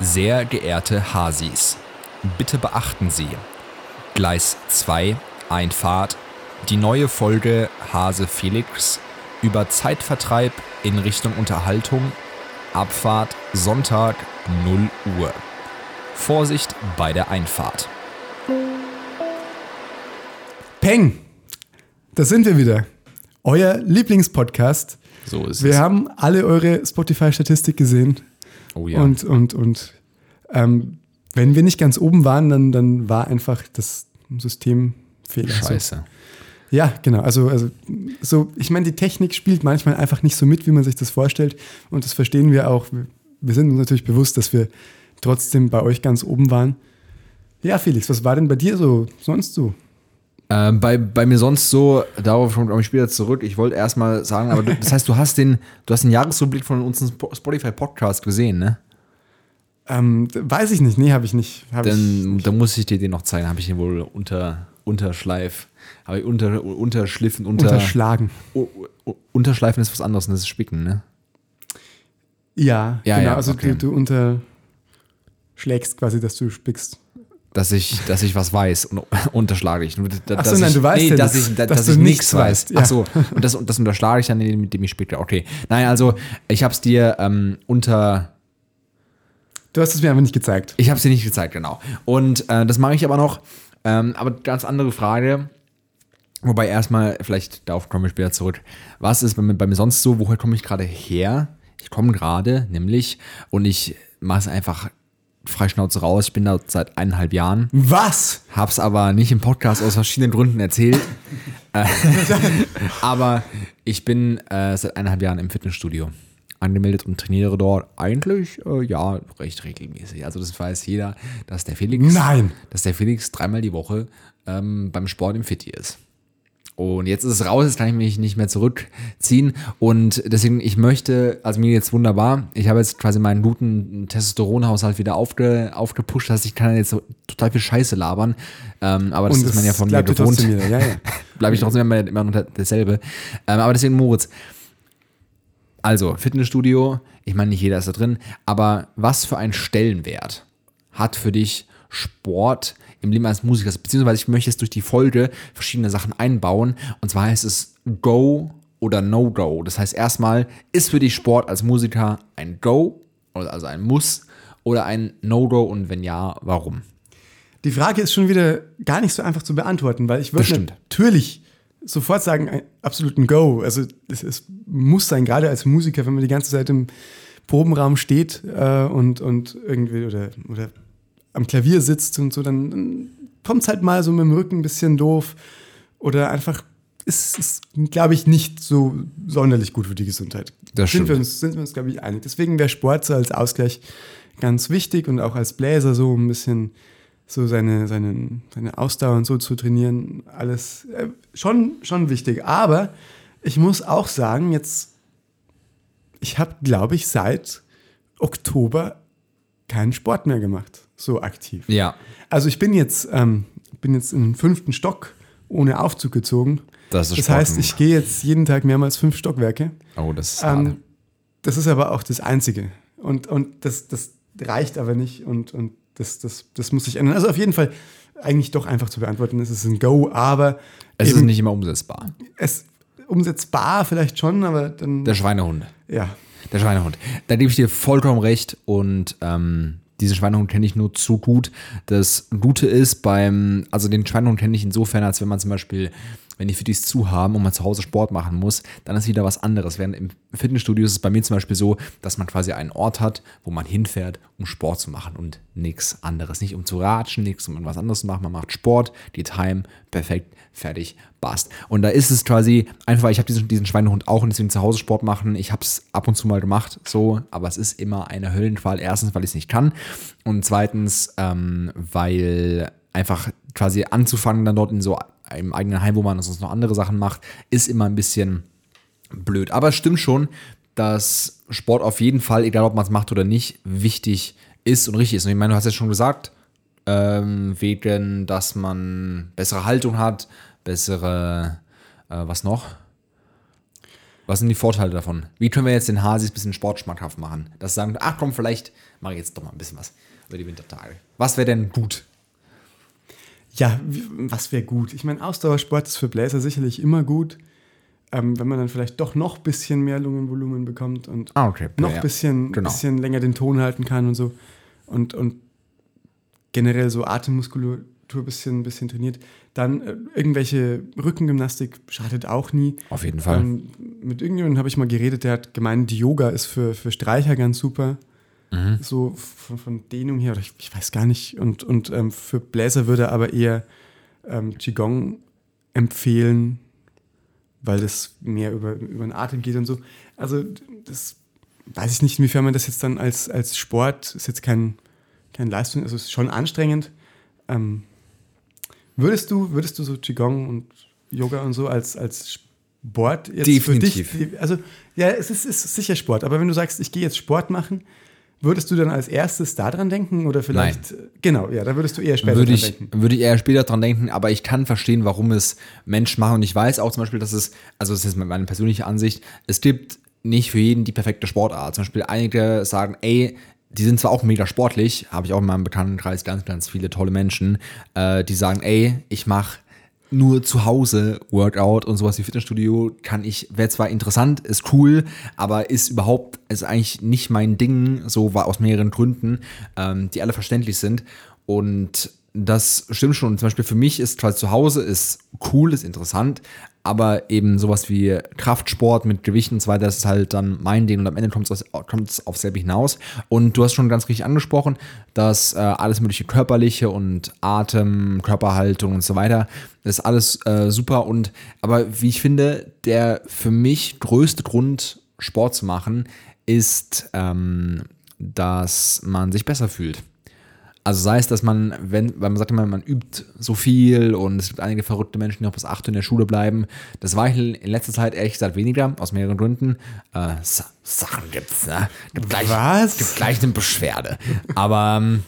Sehr geehrte Hasis, bitte beachten Sie, Gleis 2, Einfahrt, die neue Folge Hase Felix über Zeitvertreib in Richtung Unterhaltung, Abfahrt Sonntag 0 Uhr. Vorsicht bei der Einfahrt. Peng! Da sind wir wieder. Euer Lieblingspodcast. So ist Wir es. haben alle eure Spotify-Statistik gesehen. Oh ja. Und, und, und ähm, wenn wir nicht ganz oben waren, dann, dann war einfach das System Fehler. Scheiße. So. Ja, genau. Also, also so, ich meine, die Technik spielt manchmal einfach nicht so mit, wie man sich das vorstellt. Und das verstehen wir auch. Wir- Wir sind uns natürlich bewusst, dass wir trotzdem bei euch ganz oben waren. Ja, Felix, was war denn bei dir so sonst so? Ähm, bei, bei mir sonst so, darauf komme ich später zurück. Ich wollte erstmal sagen, aber du, das heißt, du hast den, du hast den Jahresrückblick von unserem Sp- Spotify-Podcast gesehen, ne? Ähm, weiß ich nicht. Nee, habe ich nicht. Hab ich, Dann, dann muss ich dir den noch zeigen. Habe ich den wohl unter, unterschleif, habe ich unter, unterschliffen, unter, unterschlagen. U- U- unterschleifen ist was anderes, das ist Spicken, ne? Ja, Ja, genau. ja, also okay. du, du unterschlägst quasi, dass du spickst. Dass ich, dass ich was weiß und unterschlage ich. Nur, da- Ach so, dass nein, ich, du weißt nee, ja dass nichts, ich, da, dass dass du ich nichts weiß. weißt, ja. Ach so, und das, das unterschlage ich dann, indem ich spicke. Okay. Nein, also ich habe es dir ähm, unter Du hast es mir einfach nicht gezeigt. Ich habe es dir nicht gezeigt, genau. Und äh, das mache ich aber noch. Ähm, aber ganz andere Frage. Wobei erstmal, vielleicht darauf komme ich später zurück. Was ist bei mir, bei mir sonst so? Woher komme ich gerade her? Ich komme gerade, nämlich, und ich mache es einfach freischnauze raus. Ich bin da seit eineinhalb Jahren. Was? Hab's aber nicht im Podcast aus verschiedenen Gründen erzählt. Äh, aber ich bin äh, seit eineinhalb Jahren im Fitnessstudio angemeldet und trainiere dort eigentlich äh, ja recht regelmäßig. Also das weiß jeder, dass der Felix, Nein. dass der Felix dreimal die Woche ähm, beim Sport im Fitti ist. Und jetzt ist es raus, jetzt kann ich mich nicht mehr zurückziehen. Und deswegen, ich möchte, also mir jetzt wunderbar, ich habe jetzt quasi meinen guten Testosteronhaushalt wieder aufge, aufgepusht, dass ich kann jetzt so total viel Scheiße labern. Ähm, aber das Und ist man ja von mir gewohnt. wieder. Ja, ja. Bleibe ich trotzdem immer, immer unter dasselbe. Ähm, aber deswegen, Moritz, also Fitnessstudio, ich meine, nicht jeder ist da drin, aber was für einen Stellenwert hat für dich Sport im Leben eines Musikers? Beziehungsweise ich möchte jetzt durch die Folge verschiedene Sachen einbauen. Und zwar heißt es Go oder No-Go. Das heißt erstmal, ist für dich Sport als Musiker ein Go, oder also ein Muss, oder ein No-Go und wenn ja, warum? Die Frage ist schon wieder gar nicht so einfach zu beantworten, weil ich würde natürlich sofort sagen, absoluten Go. Also es, es muss sein, gerade als Musiker, wenn man die ganze Zeit im Probenraum steht äh, und, und irgendwie oder, oder am Klavier sitzt und so, dann, kommt es halt mal so mit dem Rücken ein bisschen doof oder einfach ist, ist glaube ich, nicht so sonderlich gut für die Gesundheit. Das sind wir stimmt. uns, sind wir uns, glaube ich, einig. Deswegen wäre Sport so als Ausgleich ganz wichtig und auch als Bläser so ein bisschen so seine, seine, seine Ausdauer und so zu trainieren, alles äh, schon, schon wichtig. Aber ich muss auch sagen, jetzt, ich habe, glaube ich, seit Oktober keinen Sport mehr gemacht, so aktiv. Ja, Also ich bin jetzt, ähm, bin jetzt in den fünften Stock ohne Aufzug gezogen. das ist Das heißt, ich gehe jetzt jeden Tag mehrmals fünf Stockwerke. Oh, das ist hart. Ähm, das ist aber auch das Einzige. Und, und das, das reicht aber nicht und, und das, das, das muss sich ändern. Also auf jeden Fall eigentlich doch einfach zu beantworten, es ist ein Go, aber Es ist eben nicht immer umsetzbar. es umsetzbar vielleicht schon, aber dann Der Schweinehund. ja. Der Schweinehund. Da gebe ich dir vollkommen recht und ähm, diesen Schweinehund kenne ich nur zu gut. Das Gute ist beim, also den Schweinehund kenne ich insofern, als wenn man zum Beispiel, wenn die Fittis zu haben und man zu Hause Sport machen muss, dann ist wieder was anderes. Während im Fitnessstudio ist es bei mir zum Beispiel so, dass man quasi einen Ort hat, wo man hinfährt, um Sport zu machen und nichts anderes. Nicht um zu ratschen, nichts um irgendwas anderes zu machen. Man macht Sport, die Time, perfekt, fertig, passt. Und da ist es quasi einfach, ich habe diesen, diesen Schweinehund auch und deswegen zu Hause Sport machen. Ich habe es ab und zu mal gemacht, so, aber es ist immer eine Höllenqual. Erstens, weil ich es nicht kann und zweitens, ähm, weil einfach quasi anzufangen dann dort in so einem eigenen Heim, wo man sonst noch andere Sachen macht, ist immer ein bisschen blöd. Aber es stimmt schon, dass Sport auf jeden Fall, egal ob man es macht oder nicht, wichtig ist und richtig ist. Und ich meine, du hast ja schon gesagt, ähm, wegen, dass man bessere Haltung hat, bessere, äh, was noch? Was sind die Vorteile davon? Wie können wir jetzt den Hasis ein bisschen sportschmackhaft machen? Dass sie sagen, ach komm, vielleicht mache ich jetzt doch mal ein bisschen was über die Wintertage. Was wäre denn gut? Ja, was wäre gut? Ich meine, Ausdauersport ist für Bläser sicherlich immer gut. Ähm, wenn man dann vielleicht doch noch ein bisschen mehr Lungenvolumen bekommt und Ah, okay. noch ein Ja, bisschen, genau. bisschen länger den Ton halten kann und so. Und, und generell so Atemmuskulatur ein bisschen, bisschen trainiert. Dann äh, irgendwelche Rückengymnastik schadet auch nie. Auf jeden Fall. Ähm, mit irgendjemandem habe ich mal geredet, der hat gemeint, Yoga ist für, für Streicher ganz super. Mhm. So von, von Dehnung her, oder ich, ich weiß gar nicht. Und, und ähm, für Bläser würde er aber eher ähm, Qigong empfehlen, weil das mehr über, über den Atem geht und so. Also das weiß ich nicht, inwiefern man das jetzt dann als, als Sport, ist jetzt kein, kein Leistung, also es ist schon anstrengend. Ähm, würdest du, würdest du so Qigong und Yoga und so als, als Sport jetzt Definitiv. für dich, also ja, es ist, ist sicher Sport, aber wenn du sagst, ich gehe jetzt Sport machen, würdest du dann als erstes daran denken oder vielleicht, genau, ja, da würdest du eher später würde dran ich, denken. würde ich eher später dran denken, aber ich kann verstehen, warum es Menschen machen. Und ich weiß auch zum Beispiel, dass es, also das ist meine persönliche Ansicht, es gibt nicht für jeden die perfekte Sportart. Zum Beispiel einige sagen, ey, die sind zwar auch mega sportlich, habe ich auch in meinem Bekanntenkreis ganz, ganz viele tolle Menschen, äh, die sagen, ey, ich mache nur zu Hause Workout und sowas wie Fitnessstudio kann ich, wäre zwar interessant, ist cool, aber ist überhaupt, ist eigentlich nicht mein Ding, so war aus mehreren Gründen, ähm, die alle verständlich sind. Und das stimmt schon. Zum Beispiel für mich ist zwar zu Hause ist cool, ist interessant, aber eben sowas wie Kraftsport mit Gewichten und so weiter, das ist halt dann mein Ding und am Ende kommt es kommt auf selbe hinaus. Und du hast schon ganz richtig angesprochen, dass äh, alles mögliche körperliche und Atem, Körperhaltung und so weiter, das ist alles äh, super und aber wie ich finde, der für mich größte Grund, Sport zu machen, ist, ähm, dass man sich besser fühlt. Also sei es, dass man, wenn, weil man sagt immer, man übt so viel und es gibt einige verrückte Menschen, die noch bis 8 Uhr in der Schule bleiben. Das war ich in letzter Zeit ehrlich gesagt weniger, aus mehreren Gründen. Äh, Sa Sachen gibt's, ne? Gibt gleich, Was? Gibt gleich eine Beschwerde. Aber ähm,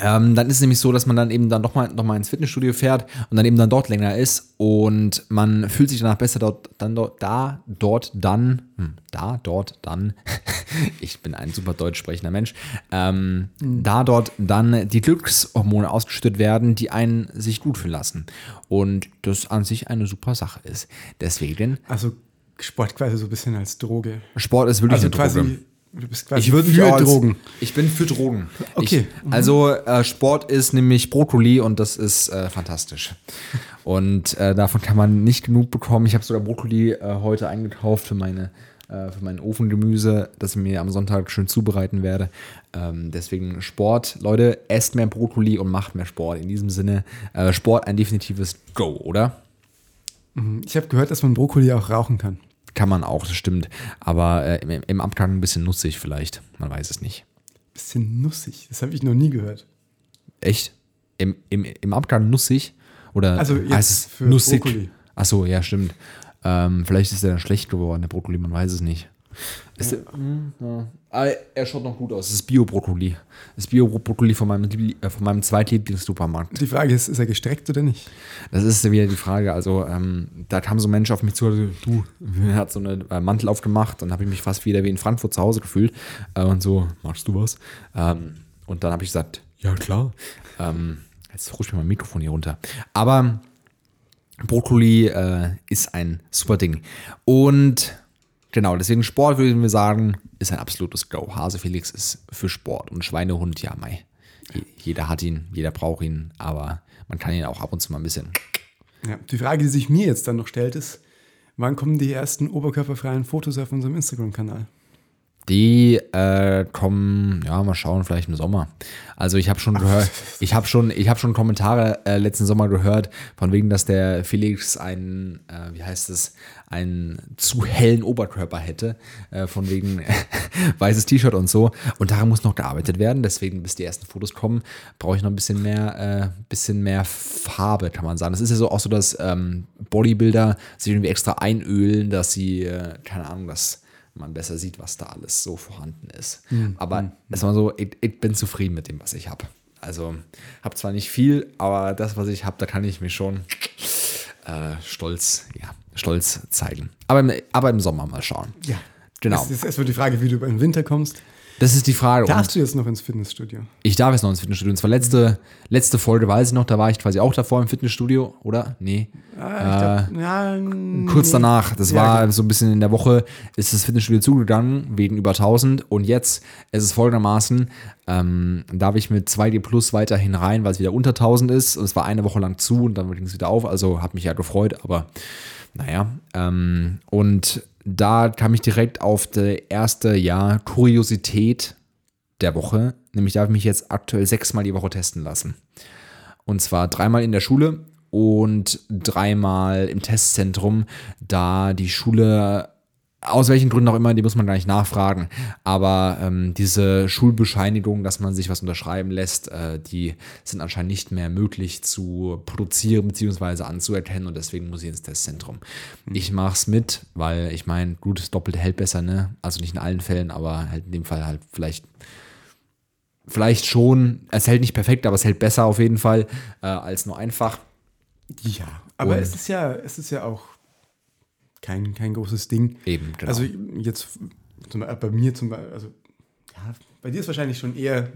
ähm, dann ist es nämlich so, dass man dann eben dann doch mal, noch mal ins Fitnessstudio fährt und dann eben dann dort länger ist und man fühlt sich danach besser dort, dann dort, da, dort, dann, hm, da, dort, dann, ich bin ein super deutsch sprechender Mensch, ähm, da dort dann die Glückshormone ausgeschüttet werden, die einen sich gut fühlen lassen. Und das an sich eine super Sache ist. Deswegen, Also Sport quasi so ein bisschen als Droge. Sport ist wirklich Also eine Droge. Du bist quasi Ich würde für als, Drogen. Ich bin für Drogen. Okay. Ich, also äh, Sport ist nämlich Brokkoli und das ist äh, fantastisch. Und äh, davon kann man nicht genug bekommen. Ich habe sogar Brokkoli äh, heute eingekauft für meine äh, für mein Ofengemüse, das ich mir am Sonntag schön zubereiten werde. Ähm, deswegen Sport, Leute, esst mehr Brokkoli und macht mehr Sport. In diesem Sinne, äh, Sport ein definitives Go, oder? Ich habe gehört, dass man Brokkoli auch rauchen kann. Kann man auch, das stimmt. Aber äh, im, im Abgang ein bisschen nutzig vielleicht. Man weiß es nicht. Bisschen nussig. Das habe ich noch nie gehört. Echt? Im, im, im Abgang nussig? Oder Also jetzt heißt es für nussig? Brokkoli. Achso, ja, stimmt. Ähm, vielleicht ist er dann schlecht geworden, der Brokkoli, man weiß es nicht. Ist der, Hm, ja. Ah, er schaut noch gut aus. Es ist Bio-Brokkoli. Das ist Bio-Brokkoli von meinem, Liebli- äh, von meinem Zweitlieblings-Supermarkt. Die Frage ist, ist er gestreckt oder nicht? Das ist wieder die Frage. Also, ähm, da kam so ein Mensch auf mich zu, also, du, er hat so einen äh, Mantel aufgemacht und habe ich mich fast wieder wie in Frankfurt zu Hause gefühlt. Äh, und so, machst du was? Ähm, und dann habe ich gesagt, ja, klar. Ähm, jetzt rutscht mir mein Mikrofon hier runter. Aber Brokkoli äh, ist ein super Ding. Und genau, deswegen Sport würden wir sagen, ist ein absolutes Go. Hase Felix ist für Sport und Schweinehund, ja. Je- Jeder hat ihn, jeder braucht ihn, aber man kann ihn auch ab und zu mal ein bisschen. Ja. Die Frage, die sich mir jetzt dann noch stellt, ist, wann kommen die ersten oberkörperfreien Fotos auf unserem Instagram-Kanal? Die äh, kommen, ja, mal schauen, vielleicht im Sommer. Also ich habe schon gehört, ich habe schon, ich habe schon Kommentare äh, letzten Sommer gehört, von wegen, dass der Felix einen, äh, wie heißt es, einen zu hellen Oberkörper hätte, äh, von wegen weißes T-Shirt und so. Und daran muss noch gearbeitet werden. Deswegen, bis die ersten Fotos kommen, brauche ich noch ein bisschen mehr, äh, bisschen mehr Farbe, kann man sagen. Das ist ja so auch so, dass ähm, Bodybuilder sich irgendwie extra einölen, dass sie, äh, keine Ahnung, dass man besser sieht, was da alles so vorhanden ist. Aber es war so, ich, ich bin zufrieden mit dem, was ich habe. Also habe zwar nicht viel, aber das, was ich habe, da kann ich mich schon äh, stolz, ja, stolz zeigen. Aber im, aber im Sommer mal schauen. Ja. Genau. Es ist erstmal die Frage, wie du im Winter kommst. Das ist die Frage. Darfst du jetzt noch ins Fitnessstudio? ich darf jetzt noch ins Fitnessstudio. Und zwar letzte, letzte Folge weiß ich noch, da war ich quasi auch davor im Fitnessstudio, oder? Nee. Ah, glaub, ja, Kurz danach, das Ja, war genau. so ein bisschen in der Woche, ist das Fitnessstudio zugegangen, wegen über 1000. Und jetzt ist es folgendermaßen, ähm, darf ich mit 2D Plus weiterhin rein, weil es wieder unter 1000 ist. Und es war eine Woche lang zu und dann ging es wieder auf. Also hat mich ja gefreut, aber naja. Ähm, und da kam ich direkt auf die erste, ja, Kuriosität der Woche. Nämlich darf ich mich jetzt aktuell sechsmal die Woche testen lassen. Und zwar dreimal in der Schule und dreimal im Testzentrum, da die Schule, aus welchen Gründen auch immer, die muss man gar nicht nachfragen, aber ähm, diese Schulbescheinigung, dass man sich was unterschreiben lässt, äh, die sind anscheinend nicht mehr möglich zu produzieren bzw. anzuerkennen und deswegen muss ich ins Testzentrum. Ich mache es mit, weil ich meine, gut, doppelt hält besser, ne? Also nicht in allen Fällen, aber halt in dem Fall halt vielleicht vielleicht schon, es hält nicht perfekt, aber es hält besser auf jeden Fall äh, als nur einfach. Ja, aber Und- es ist ja, es ist ja auch kein, kein großes Ding. Eben, genau. Also jetzt zum, Beispiel bei mir zum Beispiel, also ja, bei dir ist wahrscheinlich schon eher,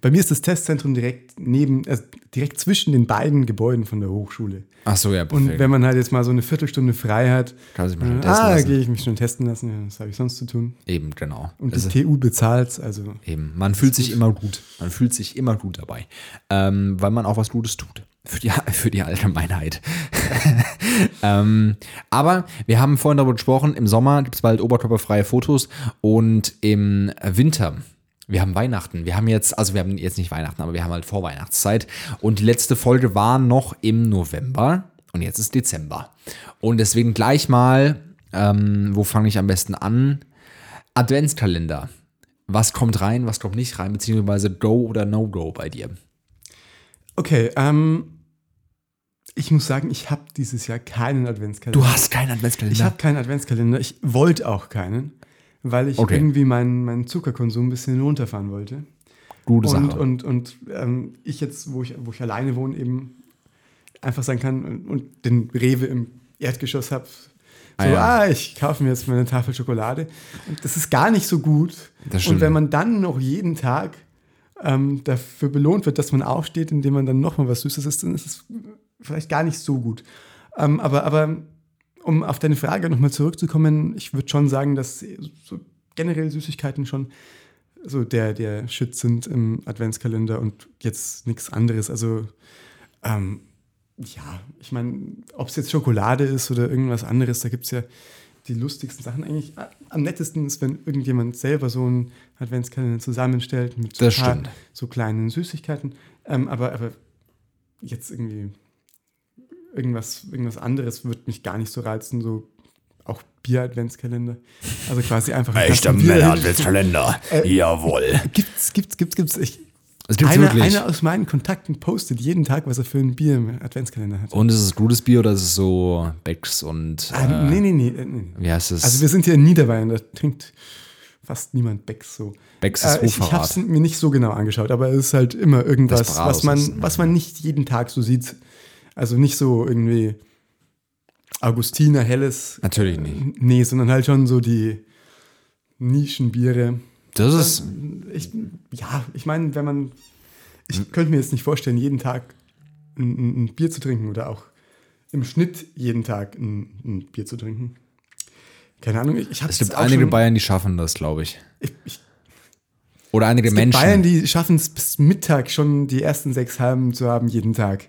bei mir ist das Testzentrum direkt neben, also direkt zwischen den beiden Gebäuden von der Hochschule. Ach so, ja, Und perfekt. wenn man halt jetzt mal so eine Viertelstunde frei hat, Kann sich mal äh, schon testen ah, lassen. gehe ich mich schon testen lassen, ja, was habe ich sonst zu tun? Eben, genau. Und Also, die TU bezahlt, also eben. Man fühlt sich immer gut. Man fühlt sich immer gut dabei. Ähm, weil man auch was Gutes tut. Für die, für die Allgemeinheit. ähm, aber wir haben vorhin darüber gesprochen, im Sommer gibt es bald oberkörperfreie Fotos und im Winter. Wir haben Weihnachten. Wir haben jetzt, also wir haben jetzt nicht Weihnachten, aber wir haben halt Vorweihnachtszeit. Und die letzte Folge war noch im November und jetzt ist Dezember. Und deswegen gleich mal, ähm, wo fange ich am besten an? Adventskalender. Was kommt rein, was kommt nicht rein, beziehungsweise Go oder No-Go bei dir? Okay, ähm, ich muss sagen, ich habe dieses Jahr keinen Adventskalender. Du hast keinen Adventskalender. Ich habe keinen Adventskalender. Ich wollte auch keinen, weil ich Okay. irgendwie meinen, meinen Zuckerkonsum ein bisschen runterfahren wollte. Gute Und, Sache. und, und ähm, ich jetzt, wo ich, wo ich alleine wohne, eben einfach sagen kann und, und den Rewe im Erdgeschoss habe. So, Ah, ja. ah, ich kaufe mir jetzt meine Tafel Schokolade. Und das ist gar nicht so gut. Und wenn man dann noch jeden Tag ähm, dafür belohnt wird, dass man aufsteht, indem man dann nochmal was Süßes isst, dann ist es vielleicht gar nicht so gut. Ähm, aber, aber um auf deine Frage nochmal zurückzukommen, ich würde schon sagen, dass so generell Süßigkeiten schon so der, der Shit sind im Adventskalender und jetzt nichts anderes. Also, ähm, ja, ich meine, ob es jetzt Schokolade ist oder irgendwas anderes, da gibt es ja die lustigsten Sachen. Eigentlich äh, am nettesten ist, wenn irgendjemand selber so einen Adventskalender zusammenstellt mit so, paar so kleinen Süßigkeiten. Ähm, aber, aber jetzt irgendwie irgendwas, irgendwas anderes wird mich gar nicht so reizen, so auch Bier-Adventskalender. Also quasi einfach ein Kasten Bier. Adventskalender. Jawohl. Gibt's, gibt's, gibt's, gibt's. Ich, Es gibt's einer, wirklich. einer aus meinen Kontakten postet jeden Tag, was er für ein Bier im Adventskalender hat. Und ist es gutes Bier oder ist es so Becks und Ah, äh, nee, nee, nee, äh, nee. wie heißt es? Also wir sind hier in Niederbayern, da trinkt fast niemand Becks so. Becks ist Äh, ich ich habe es mir nicht so genau angeschaut, aber es ist halt immer irgendwas, Das was man, was man nicht jeden Tag so sieht. Also nicht so irgendwie Augustiner, Helles. Natürlich nicht. Nee, sondern halt schon so die Nischenbiere. Das ist, Ich, ja, ich meine, wenn man. Ich könnte mir jetzt nicht vorstellen, jeden Tag ein, ein, Bier zu trinken oder auch im Schnitt jeden Tag ein, ein Bier zu trinken. Keine Ahnung, ich, ich habe es gibt einige Bayern, die schaffen das, glaube ich. Ich, ich, Oder einige es gibt Menschen. Bayern, die schaffen es bis Mittag schon die ersten sechs Halben zu haben jeden Tag.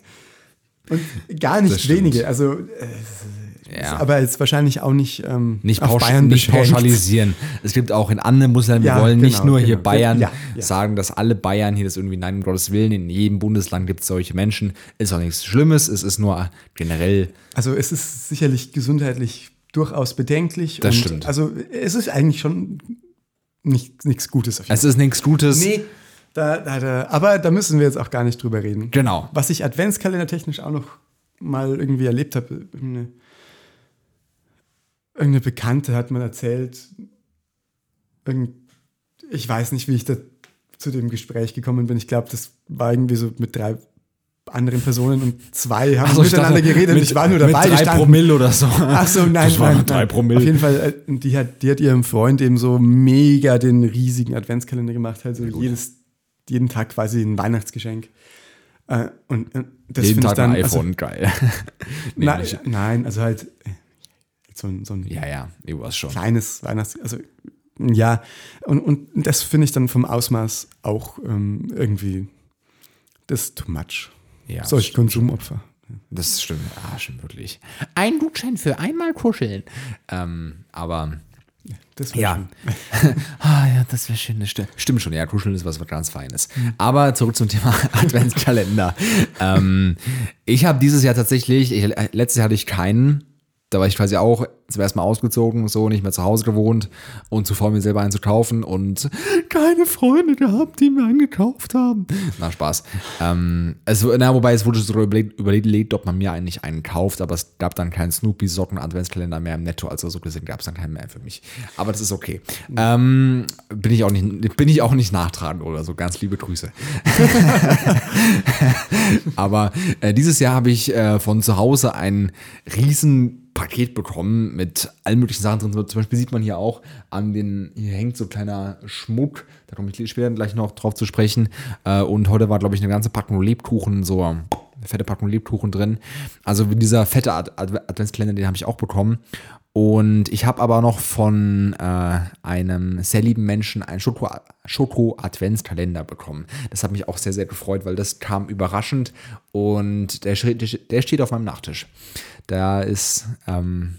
Und gar nicht wenige. Also, äh, ja. aber jetzt wahrscheinlich auch nicht, ähm, nicht, pausch nicht pauschalisieren. Es gibt auch in anderen wir Ja, wollen nicht genau, nur hier genau. Bayern Ja, sagen, dass alle Bayern hier das irgendwie, nein, um Gottes Willen, in jedem Bundesland gibt es solche Menschen. Ist auch nichts Schlimmes, es ist nur generell, Also es ist sicherlich gesundheitlich durchaus bedenklich. Das und stimmt. Also es ist eigentlich schon nicht, nichts Gutes auf jeden es ist nichts Gutes. Nee, da, da, da, aber da müssen wir jetzt auch gar nicht drüber reden. Genau. Was ich adventskalendertechnisch auch noch mal irgendwie erlebt habe, irgendeine, irgendeine Bekannte hat mal erzählt, irgend, ich weiß nicht, wie ich da zu dem Gespräch gekommen bin. Ich glaube, das war irgendwie so mit drei anderen Personen und zwei haben Ach so, ich miteinander dachte, geredet. mit- ich war nur mit dabei. drei stand- Promille oder so. Ach so, nein, Das waren nein, drei nein. Promille. Auf jeden Fall, äh, die hat, die hat ihrem Freund eben so mega den riesigen Adventskalender gemacht, halt so jedes, jeden Tag quasi ein Weihnachtsgeschenk. Äh, und äh, das Jeden finde ich Tag ein dann, also, iPhone, geil. nee, nein, nicht. nein, also halt äh, so ein, so ein Ja, ja, ich weiß schon. kleines Weihnachts-, also ja, und, und das finde ich dann vom Ausmaß auch ähm, irgendwie das ist too much. Ja, Solche Konsumopfer. Das stimmt, ah, stimmt wirklich. Ein Gutschein für einmal kuscheln. Ähm, aber Das ja. schön. ah, ja, das wäre schön. Stimmt schon, ja, kuscheln ist was ganz Feines. Aber zurück zum Thema Adventskalender. ähm, ich habe dieses Jahr tatsächlich, ich, äh, letztes Jahr hatte ich keinen. Da war ich quasi auch zum ersten Mal ausgezogen, so nicht mehr zu Hause gewohnt und zu faul, mir selber einen zu kaufen und keine Freunde gehabt, die mir einen gekauft haben. Na, Spaß. Ähm, es, na, wobei es wurde so überlegt, überlegt, ob man mir eigentlich einen kauft, aber es gab dann keinen Snoopy-Socken-Adventskalender mehr im Netto, also so gesehen gab es dann keinen mehr für mich. Aber das ist okay. Ähm, bin, ich auch nicht, bin ich auch nicht nachtragend oder so, ganz liebe Grüße. Aber äh, dieses Jahr habe ich äh, von zu Hause ein riesen Paket bekommen mit allen möglichen Sachen drin. Zum Beispiel sieht man hier auch an den, hier hängt so kleiner Schmuck, da komme ich später gleich noch drauf zu sprechen. Äh, und heute war, glaube ich, eine ganze Packung Lebkuchen, so eine fette Packung Lebkuchen drin. Also dieser fette Ad Adventskalender, den habe ich auch bekommen. Und ich habe aber noch von äh, einem sehr lieben Menschen einen Schoko- Schoko-Adventskalender bekommen. Das hat mich auch sehr, sehr gefreut, weil das kam überraschend und der, steht- der steht auf meinem Nachttisch. Da ist, ähm,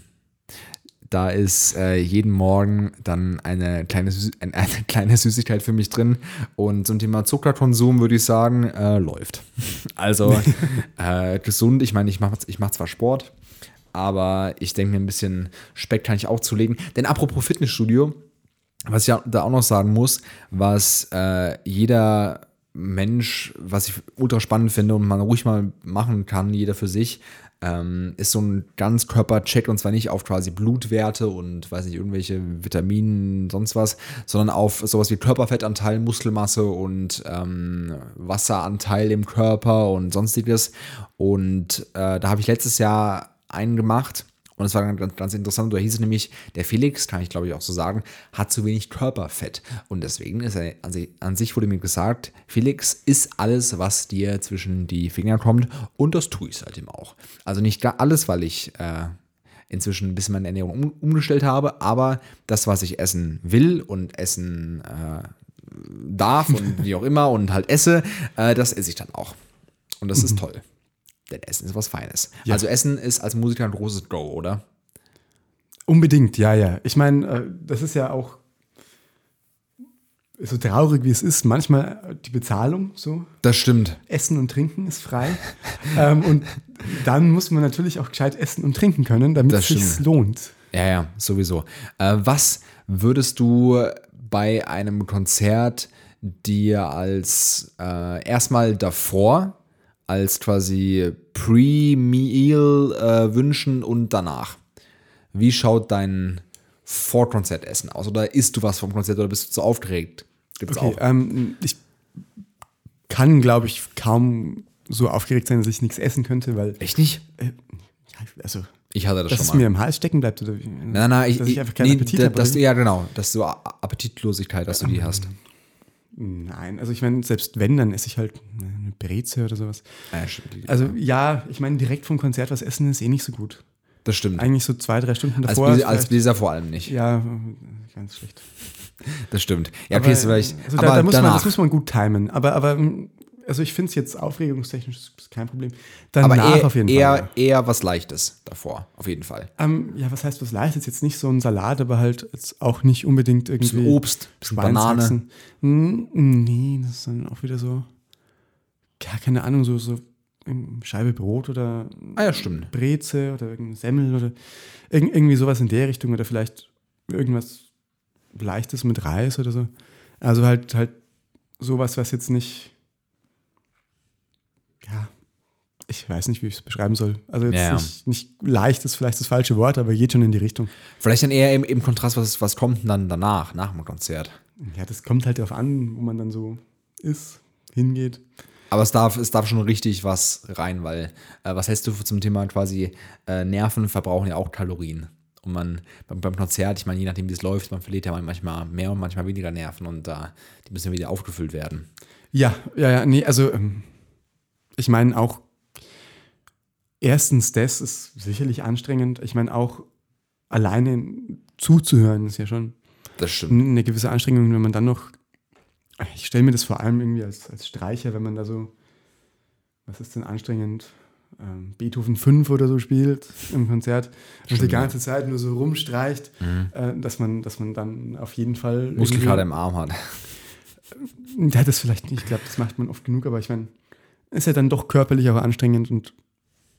da ist äh, jeden Morgen dann eine kleine, Süß ein- eine kleine Süßigkeit für mich drin. Und zum Thema Zuckerkonsum würde ich sagen, äh, läuft. Also äh, gesund, ich meine, ich mache ich mach zwar Sport, aber ich denke mir ein bisschen Speck kann ich auch zulegen. Denn apropos Fitnessstudio, was ich da auch noch sagen muss, was äh, jeder Mensch, was ich ultra spannend finde und man ruhig mal machen kann, jeder für sich, ähm, ist so ein Ganzkörper-Check und zwar nicht auf quasi Blutwerte und weiß nicht, irgendwelche Vitaminen, sonst was, sondern auf sowas wie Körperfettanteil, Muskelmasse und ähm, Wasseranteil im Körper und sonstiges. Und äh, da habe ich letztes Jahr einen gemacht und es war ganz, ganz interessant, da hieß es nämlich, der Felix, kann ich glaube ich auch so sagen, hat zu wenig Körperfett. Und deswegen ist er, an sich, an sich wurde mir gesagt, Felix isst alles, was dir zwischen die Finger kommt. Und das tue ich seitdem auch. Also nicht gar alles, weil ich äh, inzwischen ein bisschen meine Ernährung um, umgestellt habe, aber das, was ich essen will und essen äh, darf und wie auch immer und halt esse, äh, das esse ich dann auch. Und das ist toll. Denn Essen ist was Feines. Ja. Also Essen ist als Musiker ein großes Go, oder? Unbedingt, ja, ja. Ich meine, äh, das ist ja auch so traurig, wie es ist. Manchmal äh, die Bezahlung so. Das stimmt. Essen und Trinken ist frei. ähm, und dann muss man natürlich auch gescheit essen und trinken können, damit Das es sich lohnt. Ja, ja, sowieso. Äh, was würdest du bei einem Konzert dir als äh, erstmal davor, als quasi Pre-Meal äh, wünschen und danach? Wie schaut dein Vorkonzertessen aus? Oder isst du was vom Konzert oder bist du zu aufgeregt? Gibt's Okay, auch. ähm, ich kann, glaube ich, kaum so aufgeregt sein, dass ich nichts essen könnte, weil, Echt nicht? also, Ich hatte das dass schon es mal. mir im Hals stecken bleibt oder wie? Nein, nein, ich, dass ich einfach keinen nee, Appetit habe. dass ja, genau, dass du Appetitlosigkeit, dass du die hast. Nein, also ich meine, selbst wenn, dann esse ich halt eine Breze oder sowas. Ja, stimmt. Also ja, ich meine, direkt vom Konzert was essen ist eh nicht so gut. das stimmt. Eigentlich so zwei, drei Stunden Als, davor. Als vielleicht- Bläser vor allem nicht. ja, ganz schlecht. Das stimmt. Ja, okay, Aber, ist vielleicht. also aber da, da muss man, das muss man gut timen. Aber, aber mm, also ich finde es jetzt aufregungstechnisch ist kein Problem. Danach aber eher, auf jeden eher, Fall. eher was Leichtes davor, auf jeden Fall. Ja. Ähm, ja, was heißt was leichtes? Jetzt nicht so ein Salat, aber halt jetzt auch nicht unbedingt irgendwie. Bisschen Obst, bisschen Banane. Mm, Nee, das ist dann auch wieder so. Ja, keine Ahnung, so, so Scheibe Brot oder Ah ja, stimmt. Breze oder irgendein Semmel oder irg irgendwie sowas in der Richtung oder vielleicht irgendwas Leichtes mit Reis oder so. Also halt halt sowas, was jetzt nicht, ja, ich weiß nicht, wie ich es beschreiben soll. Also jetzt Ja. Nicht, nicht leicht ist vielleicht das falsche Wort, aber geht schon in die Richtung. Vielleicht dann eher im, im Kontrast, was, was kommt dann danach, nach dem Konzert. Ja, das kommt halt darauf an, wo man dann so ist, hingeht. Aber es darf, es darf schon richtig was rein, weil äh, was hältst du zum Thema quasi äh, Nerven verbrauchen ja auch Kalorien. Und man beim, beim Konzert, ich meine, je nachdem wie es läuft, man verliert ja manchmal mehr und manchmal weniger Nerven und da die müssen wieder aufgefüllt werden. Ja, ja, ja, nee, also ähm, ich meine auch erstens das ist sicherlich anstrengend. Ich meine auch alleine zuzuhören ist ja schon eine gewisse Anstrengung, wenn man dann noch, ich stelle mir das vor allem irgendwie als, als Streicher, wenn man da so, was ist denn anstrengend, ähm, Beethoven 5 oder so spielt im Konzert und die ganze Zeit nur so rumstreicht, äh, dass, man, dass man dann auf jeden Fall. Muskelkater im Arm hat. Ja, das vielleicht nicht, ich glaube, das macht man oft genug, aber ich meine, ist ja dann doch körperlich auch anstrengend und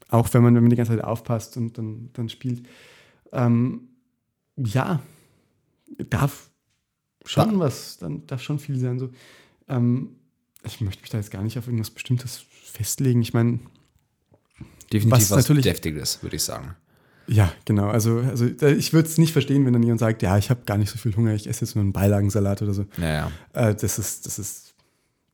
auch wenn man, wenn man die ganze Zeit aufpasst und dann, dann spielt. Ähm, ja, darf schon was, dann darf schon viel sein. So. Ähm, ich möchte mich da jetzt gar nicht auf irgendwas Bestimmtes festlegen. Ich meine, Definitiv Was was, natürlich- Deftiges, würde ich sagen. ja, genau. Also, also ich würde es nicht verstehen, wenn dann jemand sagt, ja, ich habe gar nicht so viel Hunger, ich esse jetzt nur einen Beilagensalat oder so. Naja. Äh, das ist, das ist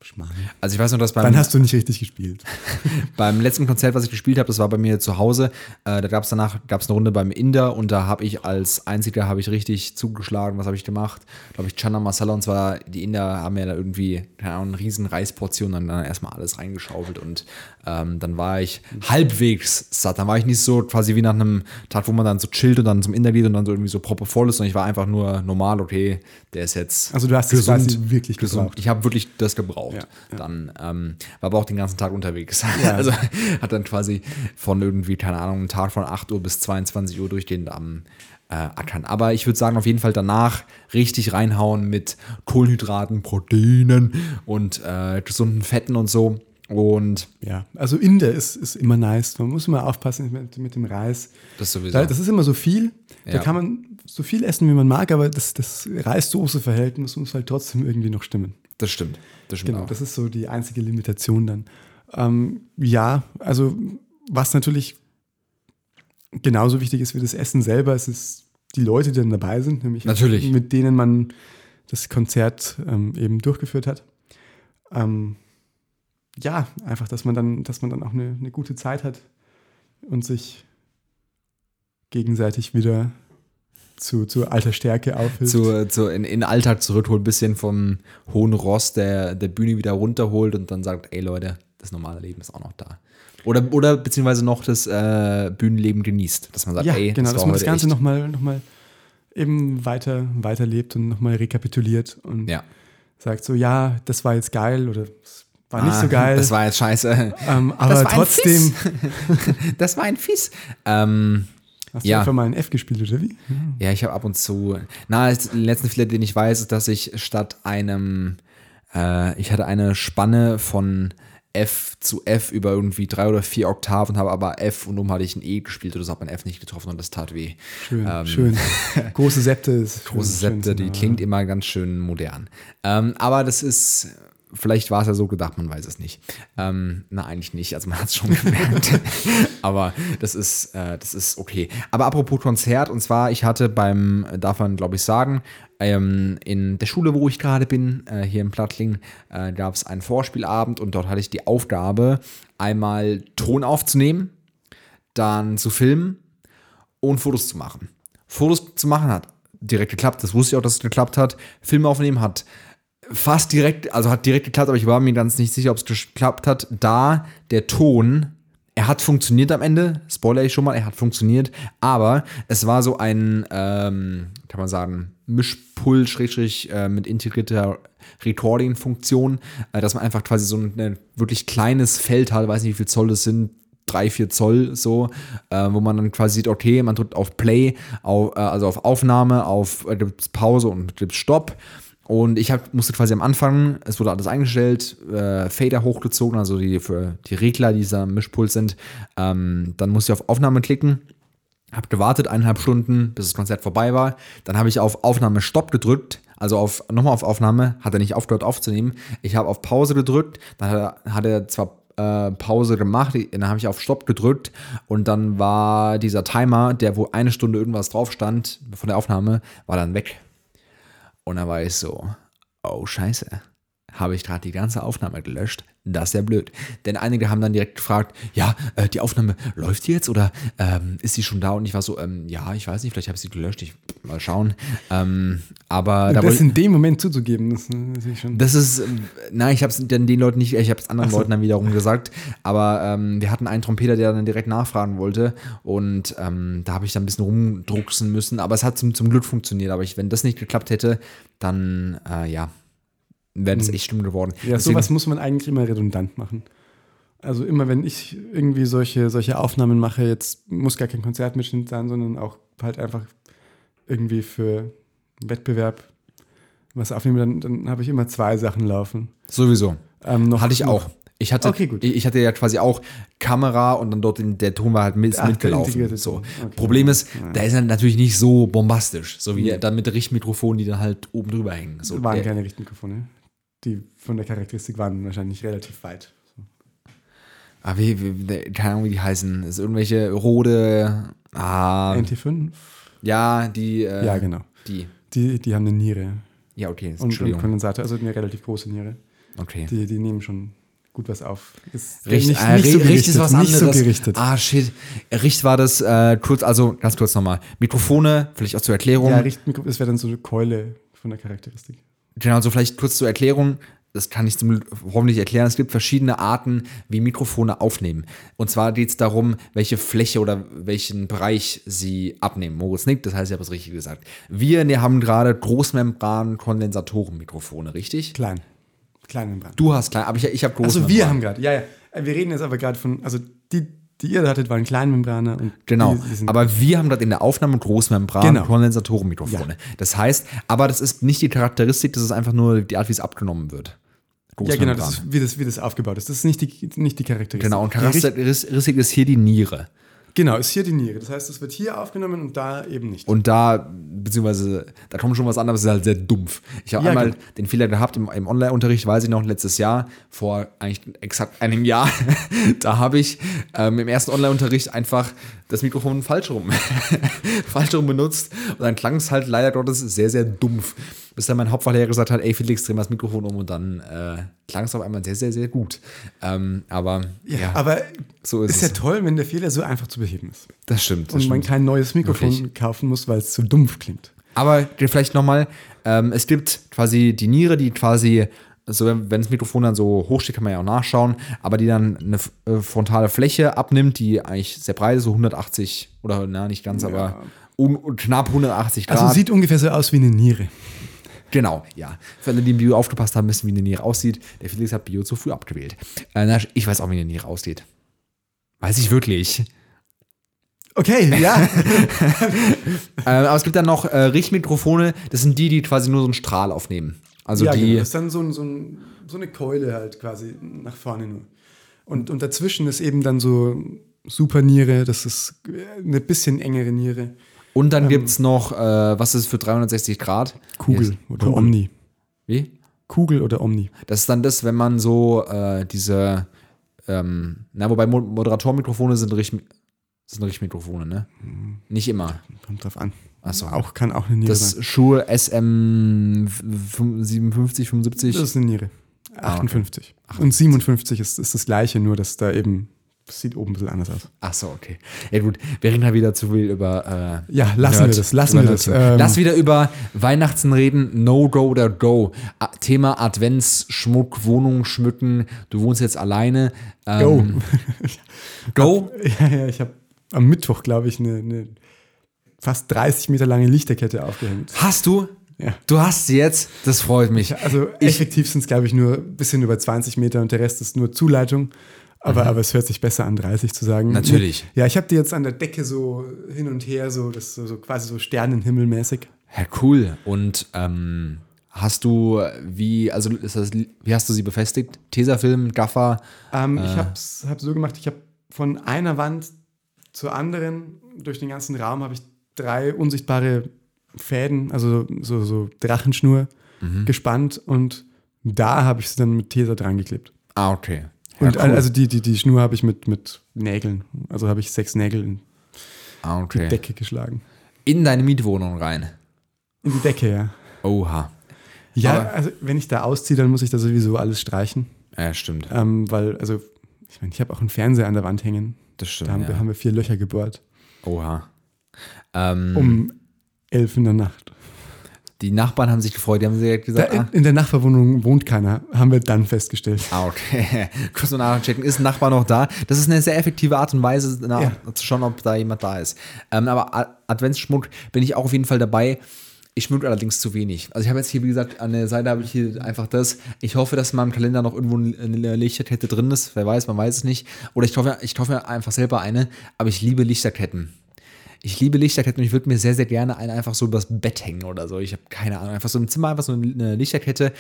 Schmarrn. Also ich weiß noch, dass beim, Dann hast du nicht richtig gespielt. beim letzten Konzert, was ich gespielt habe, das war bei mir zu Hause, äh, da gab es danach gab's eine Runde beim Inder und da habe ich als einziger habe ich richtig zugeschlagen. Was habe ich gemacht? Glaube ich Chana Masala und zwar die Inder haben ja da irgendwie keine Ahnung, eine riesen Reisportion und dann erstmal alles reingeschaufelt und ähm, dann war ich halbwegs satt. Dann war ich nicht so quasi wie nach einem Tag, wo man dann so chillt und dann zum geht und dann so irgendwie so proppevoll ist, sondern ich war einfach nur normal, okay, der ist jetzt Also du hast es quasi wirklich gesund. gebraucht. Ich habe wirklich das gebraucht. Ja, ja. Dann ähm, war aber auch den ganzen Tag unterwegs. Ja. Also hat dann quasi von irgendwie, keine Ahnung, einen Tag von 8 Uhr bis 22 Uhr durchgehend am äh, Ackern. Aber ich würde sagen, auf jeden Fall danach richtig reinhauen mit Kohlenhydraten, Proteinen und äh, gesunden Fetten und so. Und Ja, also Inder ist, ist immer nice. Man muss immer aufpassen mit, mit dem Reis. das sowieso. Da, das ist immer so viel. Da Ja. kann man so viel essen, wie man mag, aber das, das Reis-Soße-Verhältnis muss halt trotzdem irgendwie noch stimmen. das stimmt. Das stimmt Genau, auch. das ist so die einzige Limitation dann. Ähm, ja, also was natürlich genauso wichtig ist wie das Essen selber, es ist die Leute, die dann dabei sind, nämlich Natürlich. mit denen man das Konzert ähm, eben durchgeführt hat. Ähm, ja, einfach, dass man dann, dass man dann auch eine, eine gute Zeit hat und sich gegenseitig wieder zu, zu alter Stärke aufhilft. zu, zu, in, in den Alltag zurückholt, ein bisschen vom hohen Ross der, der Bühne wieder runterholt und dann sagt, ey Leute, das normale Leben ist auch noch da. Oder, oder beziehungsweise noch das äh, Bühnenleben genießt, dass man sagt, ja, ey, genau, das dass man das Ganze nochmal noch mal eben weiter, weiterlebt und nochmal rekapituliert und ja. sagt so, ja, das war jetzt geil oder es war nicht Ah, so geil. Das war jetzt scheiße. ähm, aber trotzdem. Das war ein Fies. Ähm, Hast du Ja. einfach mal ein F gespielt, oder wie? ja, ich habe ab und zu. Na, der letzte Fehler, den ich weiß, ist, dass ich statt einem, äh, ich hatte eine Spanne von F zu F über irgendwie drei oder vier Oktaven, habe aber F und oben hatte ich ein E gespielt oder so, habe mein F nicht getroffen und das tat weh. Schön, Ähm, schön. Große Septe ist. Große schön, Septe, die klingt immer ganz schön modern. Ähm, aber das ist, vielleicht war es ja so gedacht, man weiß es nicht. Ähm, na, eigentlich nicht, also man hat es schon gemerkt. aber das ist, äh, das ist okay. Aber apropos Konzert, und zwar, ich hatte beim, darf man glaube ich sagen, ähm, in der Schule, wo ich gerade bin, äh, hier in Plattling, äh, gab es einen Vorspielabend und dort hatte ich die Aufgabe, einmal Ton aufzunehmen, dann zu filmen und Fotos zu machen. Fotos zu machen hat direkt geklappt. Das wusste ich auch, dass es geklappt hat. Filme aufnehmen hat fast direkt, also hat direkt geklappt, aber ich war mir ganz nicht sicher, ob es geklappt hat, da der Ton, er hat funktioniert am Ende, spoiler ich schon mal, er hat funktioniert, aber es war so ein, ähm, kann man sagen, Mischpult, Schrägstrich, äh, mit integrierter Recording-Funktion, äh, dass man einfach quasi so ein ein wirklich kleines Feld hat, weiß nicht, wie viel Zoll das sind, drei, vier Zoll so, äh, wo man dann quasi sieht, okay, man drückt auf Play, auf, äh, also auf Aufnahme, auf äh, Pause und gibt's Stopp. Und ich hab, musste quasi am Anfang, es wurde alles eingestellt, äh, Fader hochgezogen, also die für die Regler dieser Mischpult sind. Ähm, dann musste ich auf Aufnahme klicken, habe gewartet eineinhalb Stunden, bis das Konzert vorbei war. Dann habe ich auf Aufnahme Stopp gedrückt, also auf nochmal auf Aufnahme, hat er nicht aufgehört aufzunehmen. Ich habe auf Pause gedrückt, dann hat er, hat er zwar äh, Pause gemacht, dann habe ich auf Stopp gedrückt und dann war dieser Timer, der wo eine Stunde irgendwas drauf stand von der Aufnahme, war dann weg. Und dann war ich so, oh scheiße. Habe ich gerade die ganze Aufnahme gelöscht. Das ist ja blöd. Denn einige haben dann direkt gefragt, ja, äh, die Aufnahme läuft die jetzt oder ähm, ist sie schon da? Und ich war so, ähm, ja, ich weiß nicht, vielleicht habe ich sie gelöscht. Ich mal schauen. Ähm, aber da das wollte- in dem Moment zuzugeben, das ist natürlich schon. das ist, ähm, nein, ich habe es dann den Leuten nicht, ich habe es anderen Leuten dann wiederum gesagt, aber ähm, wir hatten einen Trompeter, der dann direkt nachfragen wollte und ähm, da habe ich dann ein bisschen rumdrucksen müssen, aber es hat zum, zum Glück funktioniert, aber ich, wenn das nicht geklappt hätte, dann, äh, ja, wäre es echt schlimm geworden. Ja, Deswegen- sowas muss man eigentlich immer redundant machen. Also immer, wenn ich irgendwie solche, solche Aufnahmen mache, jetzt muss gar kein Konzertmitschnitt sein, sondern auch halt einfach irgendwie für Wettbewerb was aufnehme, dann, dann habe ich immer zwei Sachen laufen. Sowieso. Ähm, noch, Hatte ich noch- auch. Ich hatte, Okay, gut. Ich, hatte ja quasi auch Kamera und dann dort in, der Ton war halt mit, Ach, mitgelaufen. So. Okay. Problem ist, Ja. der ist dann natürlich nicht so bombastisch, so wie dann mit Richtmikrofonen, die dann halt oben drüber hängen. So, waren der- keine Richtmikrofone. Die von der Charakteristik waren wahrscheinlich relativ weit. Ah, wie, wie, keine Ahnung, wie die heißen. Ist irgendwelche Rode. Ah, NT5? ja, die. Äh, Ja, genau. Die. Die, die haben eine Niere Ja, okay. und, und Entschuldigung. Kondensator, also eine relativ große Niere. okay. Die, die nehmen schon gut was auf. Ist Richt, nicht, äh, nicht so Richt ist was anderes. so gerichtet. Ah, shit. Richt war das äh, kurz, also ganz kurz nochmal. Mikrofone, vielleicht auch zur Erklärung. Ja, Richtmikro, das wäre dann so eine Keule von der Charakteristik. Genau, also vielleicht kurz zur Erklärung. Das kann ich zum, hoffentlich erklären. Es gibt verschiedene Arten, wie Mikrofone aufnehmen. Und zwar geht es darum, welche Fläche oder welchen Bereich sie abnehmen. Moritz nickt, das heißt, ich habe es richtig gesagt. Wir haben gerade Großmembran-Kondensatoren-Mikrofone, richtig? Klein. Klein Membran. Du hast klein, aber ich, ich habe Also Großmembran. wir haben gerade, ja, ja. Äh, Wir reden jetzt aber gerade von, also die, die ihr da hattet, waren Kleinmembrane. Und Genau, aber wir haben gerade in der Aufnahme Großmembran Genau. Kondensatorenmikrofone. Das heißt, aber das ist nicht die Charakteristik, das ist einfach nur die Art, wie es abgenommen wird. ja, genau, das ist, wie, das, wie das aufgebaut ist. Das ist nicht die, nicht die Charakteristik. Genau, und Charakteristik ist hier die Niere. Genau, ist hier die Niere. Das heißt, es wird hier aufgenommen und da eben nicht. Und da, beziehungsweise, da kommt schon was an, aber es ist halt sehr dumpf. Ich habe Ja, einmal genau. den Fehler gehabt im, im Online-Unterricht, weiß ich noch, letztes Jahr, vor eigentlich exakt einem Jahr, da habe ich ähm, im ersten Online-Unterricht einfach das Mikrofon falsch rum, falsch rum benutzt. Und dann klang es halt leider Gottes sehr, sehr dumpf. Bis dann mein Hauptfachlehrer gesagt hat, ey Felix, dreh mal das Mikrofon um und dann äh, klang es auf einmal sehr, sehr, sehr gut. Ähm, aber ja, ja, aber so ist ist ja es. toll, wenn der Fehler so einfach zu beheben ist. das stimmt. Das Und man stimmt. kein neues Mikrofon Wirklich. kaufen muss, weil es zu dumpf klingt. Aber vielleicht nochmal, ähm, es gibt quasi die Niere, die quasi, so wenn wenn das Mikrofon dann so hoch steht, kann man ja auch nachschauen, aber die dann eine äh, frontale Fläche abnimmt, die eigentlich sehr breit ist, so 180 oder na nicht ganz, aber un, knapp 180 Grad. Also sieht ungefähr so aus wie eine Niere. Genau, ja. Für alle, die im Bio aufgepasst haben, wissen, wie eine Niere aussieht. Der Felix hat Bio zu früh abgewählt. Äh, ich weiß auch, wie eine Niere aussieht. Weiß ich wirklich. Okay, ja. Äh, aber es gibt dann noch äh, Richtmikrofone, das sind die, die quasi nur so einen Strahl aufnehmen. Also ja, die. genau. Das ist dann so, ein, so, ein, so eine Keule halt quasi nach vorne nur. Und, und dazwischen ist eben dann so Superniere, das ist eine bisschen engere Niere. Und dann gibt es noch, äh, was ist für 360 Grad? Kugel oder Kugel. Omni. Wie? Kugel oder Omni. Das ist dann das, wenn man so äh, diese, ähm, na, wobei Mo Moderatormikrofone sind, Richt sind Richtmikrofone, ne? Nicht immer. Kommt drauf an. Ach so. Auch, kann auch eine Niere Das sein. Schuhe SM 57, 75. Das ist eine Niere. Ah, okay. 58. Und 57 ist, ist das gleiche, nur dass da eben, das sieht oben ein bisschen anders aus. Ach so, okay. Ja gut, wir reden halt wieder zu viel über äh, Ja, lassen wir das, lassen wir das. Ähm, Lass wieder über Weihnachten reden, No Go oder Go. A Thema Adventsschmuck, Wohnung schmücken. Du wohnst jetzt alleine. Go. Ähm, Go? Ja, ja, ich habe am Mittwoch, glaube ich, eine, eine fast 30 Meter lange Lichterkette aufgehängt. Hast du? Ja. Du hast sie jetzt? Das freut mich. Also effektiv sind es, glaube ich, nur ein bisschen über 20 Meter und der Rest ist nur Zuleitung. Aber, aber es hört sich besser an, 30 zu sagen. Mhm. Natürlich. Ja, ich habe die jetzt an der Decke so hin und her, so, das so, quasi so Sternenhimmelmäßig. Ja, cool. Und ähm, hast du, wie, also ist das, wie hast du sie befestigt? Tesafilm, Gaffer? Ähm, Äh. Ich habe es hab so gemacht, ich habe von einer Wand zur anderen, durch den ganzen Raum, habe ich drei unsichtbare Fäden, also so, so Drachenschnur Mhm. gespannt und da habe ich sie dann mit Tesa dran geklebt. Ah, okay. Ja, Und cool. also die, die, die Schnur habe ich mit, mit Nägeln, also habe ich sechs Nägel in ah, die okay. Decke geschlagen. In deine Mietwohnung rein. In die Decke, ja. Oha. Ja, Aber- also wenn ich da ausziehe, dann muss ich da sowieso alles streichen. Ja, stimmt. Ähm, weil, also, ich meine, ich habe auch einen Fernseher an der Wand hängen. Das stimmt. Da haben, ja. wir, haben wir vier Löcher gebohrt. Oha. Ähm, Um elf in der Nacht. die Nachbarn haben sich gefreut, die haben direkt Da, gesagt, in, ah, in der Nachbarwohnung wohnt keiner, haben wir dann festgestellt. ah, okay. Kurz mal nachchecken, ist ein Nachbar noch da? Das ist eine sehr effektive Art und Weise, nach, Ja. zu schauen, ob da jemand da ist. Ähm, aber Adventsschmuck bin ich auch auf jeden Fall dabei. Ich schmück allerdings zu wenig. Also ich habe jetzt hier, wie gesagt, an der Seite habe ich hier einfach das. Ich hoffe, dass in meinem Kalender noch irgendwo eine Lichterkette drin ist. Wer weiß, man weiß es nicht. Oder ich hoffe, ich hoffe einfach selber eine. Aber ich liebe Lichterketten. Ich liebe Lichterketten und ich würde mir sehr, sehr gerne eine einfach so übers Bett hängen oder so. Ich habe keine Ahnung. Einfach so im Zimmer einfach so eine Lichterkette.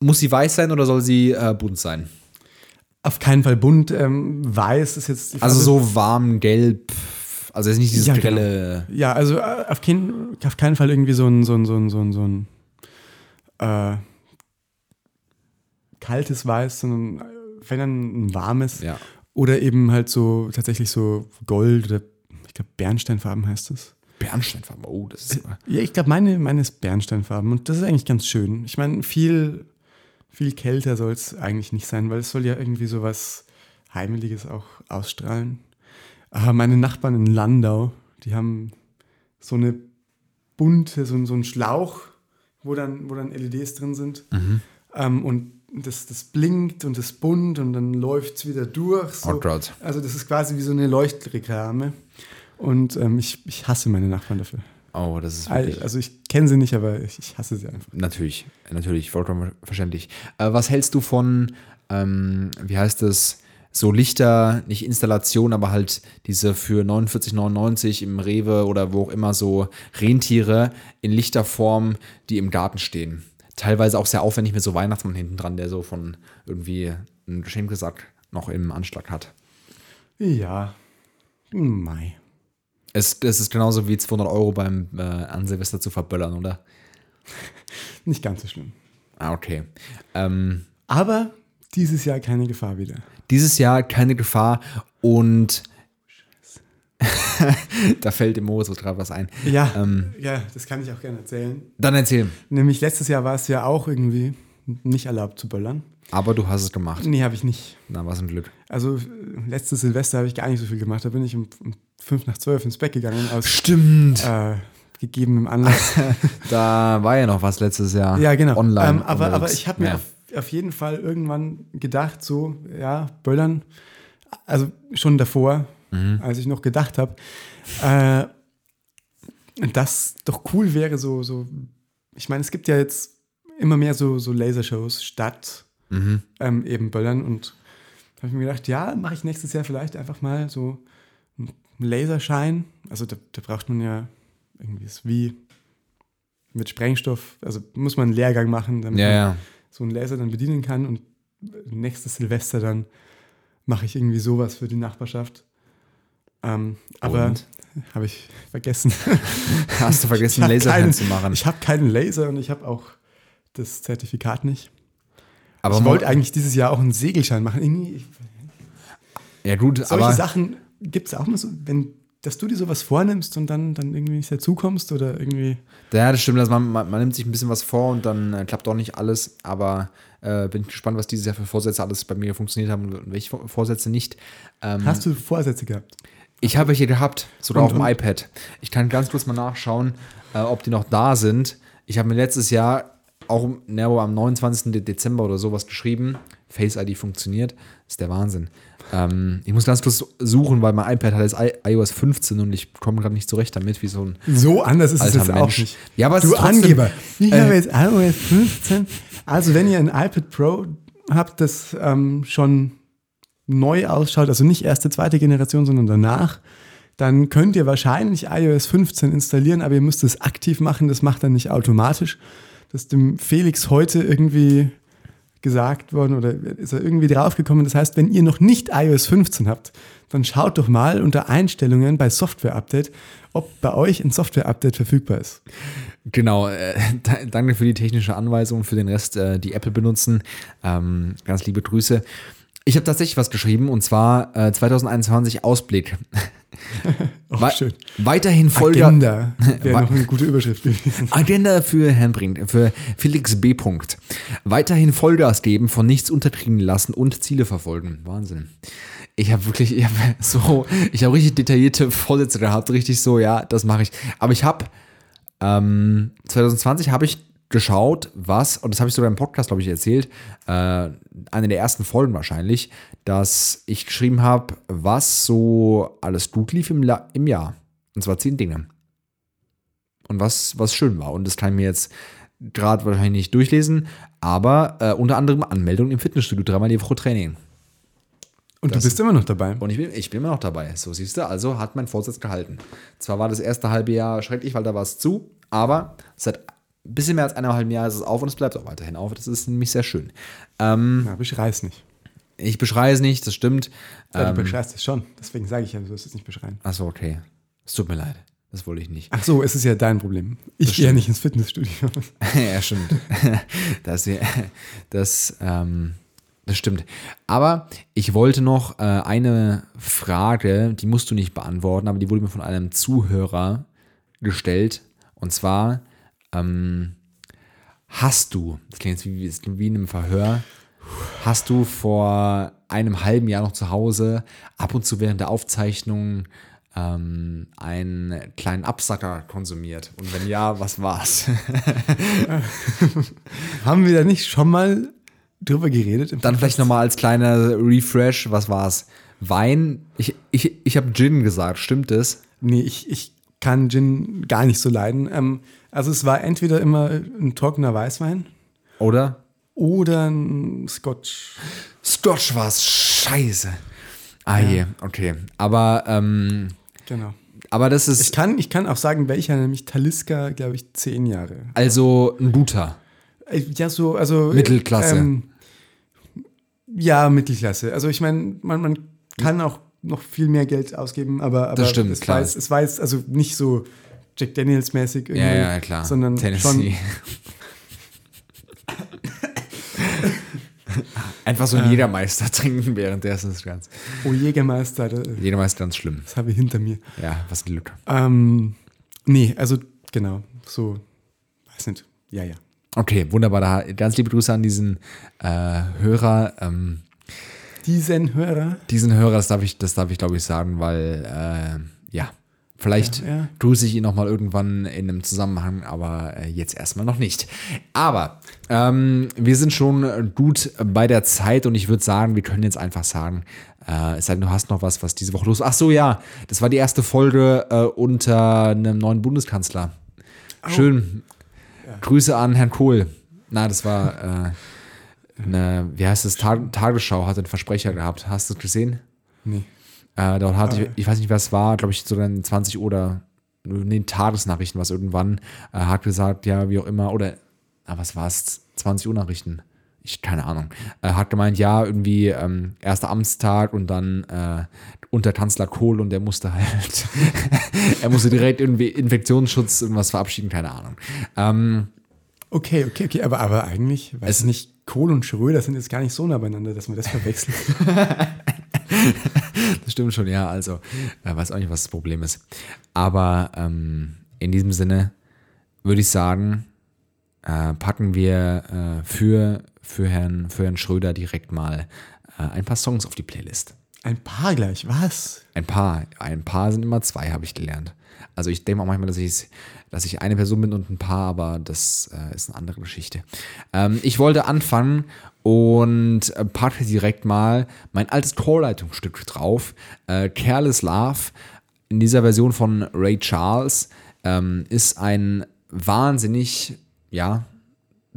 Muss sie weiß sein oder soll sie äh, bunt sein? Auf keinen Fall bunt. Ähm, weiß ist jetzt. die Also so warm, gelb. Also jetzt nicht dieses Ja, genau. grelle. Ja, also äh, auf keinen, auf keinen Fall irgendwie so ein, so ein, so ein, so ein, so ein äh, kaltes Weiß, sondern äh, wenn dann ein warmes. Ja. Oder eben halt so tatsächlich so Gold oder ich glaube Bernsteinfarben heißt das. Bernsteinfarben. Oh, das ist. Ja, ich glaube, meine, meine ist Bernsteinfarben und das ist eigentlich ganz schön. Ich meine, viel, viel kälter soll es eigentlich nicht sein, weil es soll ja irgendwie so was Heimeliges auch ausstrahlen. Aber meine Nachbarn in Landau, die haben so eine bunte, so, so einen Schlauch, wo dann, wo dann LEDs drin sind. Ähm, und das, das blinkt und das bunt und dann läuft es wieder durch. So. Oh Gott. Also das ist quasi wie so eine Leuchtreklame. Und ähm, ich, ich hasse meine Nachbarn dafür. Oh, das ist wirklich. Also ich kenne sie nicht, aber ich, ich hasse sie einfach. Natürlich, natürlich, vollkommen verständlich. Äh, was hältst du von, ähm, wie heißt es, so Lichter, nicht Installation, aber halt diese für 49,99 im Rewe oder wo auch immer so Rentiere in Lichterform, die im Garten stehen. Teilweise auch sehr aufwendig mit so Weihnachtsmann hinten dran, der so von irgendwie ein Geschenkesack noch im Anschlag hat. Ja. Mai. Es, es ist genauso wie 200 Euro beim äh, an Silvester zu verböllern, oder? Nicht ganz so schlimm. Ah, okay. Ähm, Aber dieses Jahr keine Gefahr wieder. Dieses Jahr keine Gefahr und da fällt dem Moritz so gerade was ein. Ja, Ähm. ja, das kann ich auch gerne erzählen. Dann erzähl. Nämlich letztes Jahr war es ja auch irgendwie nicht erlaubt zu böllern. Aber du hast es gemacht. Nee, habe ich nicht. Na, was ein Glück. Also letztes Silvester habe ich gar nicht so viel gemacht. Da bin ich um, um fünf nach zwölf ins Bett gegangen aus Stimmt. äh, gegebenem Anlass. Da war ja noch was letztes Jahr. Ja, genau. Online. Ähm, aber, aber ich habe mir Ja. auf, auf jeden Fall irgendwann gedacht, so, ja, Böllern, also schon davor, Mhm. als ich noch gedacht habe, äh, dass doch cool wäre, so, so, ich meine, es gibt ja jetzt immer mehr so, so Lasershows statt Mhm. ähm, eben Böllern und habe ich mir gedacht, ja, mache ich nächstes Jahr vielleicht einfach mal so Laserschein. Also da, da braucht man ja irgendwie ist wie mit Sprengstoff, also muss man einen Lehrgang machen, damit Ja, man ja. so einen Laser dann bedienen kann und nächstes Silvester dann mache ich irgendwie sowas für die Nachbarschaft. Ähm, aber habe ich vergessen. Hast du vergessen, keinen- zu machen. Ich habe keinen Laser und ich habe auch das Zertifikat nicht. aber ich wollte eigentlich dieses Jahr auch einen Segelschein machen. Irgendwie, Ja, gut, solche aber. Sachen gibt es auch mal so, wenn, dass du dir sowas vornimmst und dann, dann irgendwie nicht dazukommst oder irgendwie. Ja, das stimmt. Also man, man, man nimmt sich ein bisschen was vor und dann äh, klappt auch nicht alles. Aber äh, bin gespannt, was dieses Jahr für Vorsätze alles bei mir funktioniert haben und welche Vor- Vorsätze nicht. Ähm, Hast du Vorsätze gehabt? Ich habe welche gehabt, sogar auf dem iPad. Ich kann ganz kurz mal nachschauen, äh, ob die noch da sind. Ich habe mir letztes Jahr auch ne, am 29. De- Dezember oder sowas geschrieben. Face ID funktioniert. Ist der Wahnsinn. Ähm, ich muss ganz kurz suchen, weil mein iPad hat jetzt iOS 15 und ich komme gerade nicht zurecht damit, wie so ein. So anders ist es jetzt auch nicht. Ja, aber du trotzdem- Angeber. Ich Äh, habe jetzt iOS 15. Also, wenn ihr ein iPad Pro habt, das ähm, schon neu ausschaut, also nicht erste, zweite Generation, sondern danach, dann könnt ihr wahrscheinlich iOS 15 installieren, aber ihr müsst es aktiv machen. Das macht dann nicht automatisch. Das ist dem Felix heute irgendwie gesagt worden oder ist er irgendwie draufgekommen. Das heißt, wenn ihr noch nicht iOS 15 habt, dann schaut doch mal unter Einstellungen bei Software Update, ob bei euch ein Software Update verfügbar ist. Genau, äh, da- danke für die technische Anweisung, für den Rest, äh, die Apple benutzen. Ähm, ganz liebe Grüße. Ich habe tatsächlich was geschrieben und zwar äh, 2021 Ausblick. Auch Wei- schön. Weiterhin Folge. Agenda wäre noch eine gute Überschrift gewesen. Agenda für Herrn Brink, für Felix B. Punkt. Weiterhin Vollgas geben, von nichts unterkriegen lassen und Ziele verfolgen. Wahnsinn. Ich habe wirklich, ich habe so, ich habe richtig detaillierte Vorsätze gehabt, richtig so, ja, das mache ich. Aber ich habe ähm, 2020 habe ich geschaut, was, und das habe ich sogar im Podcast, glaube ich, erzählt, äh, eine der ersten Folgen wahrscheinlich, dass ich geschrieben habe, was so alles gut lief im, La im Jahr. Und zwar zehn Dinge und was, was schön war. Und das kann ich mir jetzt gerade wahrscheinlich nicht durchlesen, aber äh, unter anderem Anmeldung im Fitnessstudio, dreimal die Woche Training. Und Das- du bist immer noch dabei. Und ich bin, ich bin immer noch dabei. So siehst du, also hat mein Vorsatz gehalten. Zwar war das erste halbe Jahr schrecklich, weil da war es zu, aber seit ein bisschen mehr als einem halben Jahr ist es auf und es bleibt auch weiterhin auf. Das ist nämlich sehr schön. Ähm, Ja, beschrei's nicht. ich beschreie es nicht, das stimmt. Ja, Ähm, du beschreist es schon. Deswegen sage ich ja, du sollst es nicht beschreien. Achso, okay. Es tut mir leid. Das wollte ich nicht. Ach so, es ist ja dein Problem. Ich gehe ja nicht ins Fitnessstudio. ja, stimmt. Das, das, ähm, das stimmt. Aber ich wollte noch äh, eine Frage, die musst du nicht beantworten, aber die wurde mir von einem Zuhörer gestellt. Und zwar, ähm, hast du, das klingt jetzt wie, das klingt wie in einem Verhör, hast du vor einem halben Jahr noch zu Hause ab und zu während der Aufzeichnung ähm, einen kleinen Absacker konsumiert? Und wenn ja, was war's? Haben wir da nicht schon mal drüber geredet? Dann vielleicht nochmal als kleiner Refresh, was war's? Wein? Ich, ich, ich habe Gin gesagt, stimmt das? Nee, ich, ich kann Gin gar nicht so leiden. Ähm, also es war entweder immer ein trockener Weißwein Oder? oder ein Scotch. Scotch war's, scheiße. Ah je, okay. Aber, ähm, Genau. aber das Ich ist kann, ich kann auch sagen, welcher, nämlich Taliska, glaube ich, zehn Jahre. also ein guter. Äh, Ja, so, also. Mittelklasse. Ähm, ja, Mittelklasse. Also ich meine, man, man kann auch noch viel mehr Geld ausgeben, aber, aber Das stimmt, es, klar. War jetzt, es war jetzt also nicht so Jack Daniels-mäßig irgendwie, Ja, ja, klar. sondern schon. Tennessee. Einfach so ein Jägermeister trinken währenddessen ist ganz. Oh, Jägermeister, das, Jägermeister ganz schlimm. das habe ich hinter mir. Ja, was ein Glück. Ähm, nee, also genau, so, weiß nicht. Ja, ja. Okay, wunderbar. Da, ganz liebe Grüße an diesen äh, Hörer. Ähm, Diesen Hörer. diesen Hörer, das darf ich, das darf ich glaube ich sagen, weil äh, ja, vielleicht Ja, ja. grüße ich ihn nochmal irgendwann in einem Zusammenhang, aber äh, jetzt erstmal noch nicht. Aber ähm, wir sind schon gut bei der Zeit und ich würde sagen, wir können jetzt einfach sagen, äh, es sei denn, du hast noch was, was diese Woche los Ach so, ja, das war die erste Folge äh, unter einem neuen Bundeskanzler. Schön. Grüße an Herrn Kohl. Na, das war äh, eine, wie heißt es, Tag Tagesschau hat einen Versprecher gehabt. Hast du es gesehen? Nee. Äh, dort hatte ich, ich weiß nicht, was es war, glaube ich, so dann 20 oder nee, Tagesnachrichten, was irgendwann äh, hat gesagt, ja, wie auch immer, oder ah, was war es? 20 Uhr Nachrichten. Ich, keine Ahnung. Äh, hat gemeint, ja, irgendwie ähm, erster Amtstag und dann äh, unter Kanzler Kohl und der musste halt, er musste direkt irgendwie Infektionsschutz irgendwas verabschieden, keine Ahnung. Ähm, Okay, okay, okay, aber, aber eigentlich, weiß ich nicht, Kohl und Schröder sind jetzt gar nicht so nah beieinander, dass man das verwechselt. Das stimmt schon, ja. Also, äh, weiß auch nicht, was das Problem ist. Aber ähm, in diesem Sinne würde ich sagen, äh, packen wir äh, für, für, Herrn, für Herrn Schröder direkt mal äh, ein paar Songs auf die Playlist. Ein paar gleich, was? Ein paar. Ein paar sind immer zwei, habe ich gelernt. Also ich denke auch manchmal, dass ich, dass ich eine Person bin und ein paar, aber das äh, ist eine andere Geschichte. Ähm, ich wollte anfangen und äh, packe direkt mal mein altes Chorleitungsstück drauf. Äh, Careless Love in dieser Version von Ray Charles ähm, ist ein wahnsinnig, ja,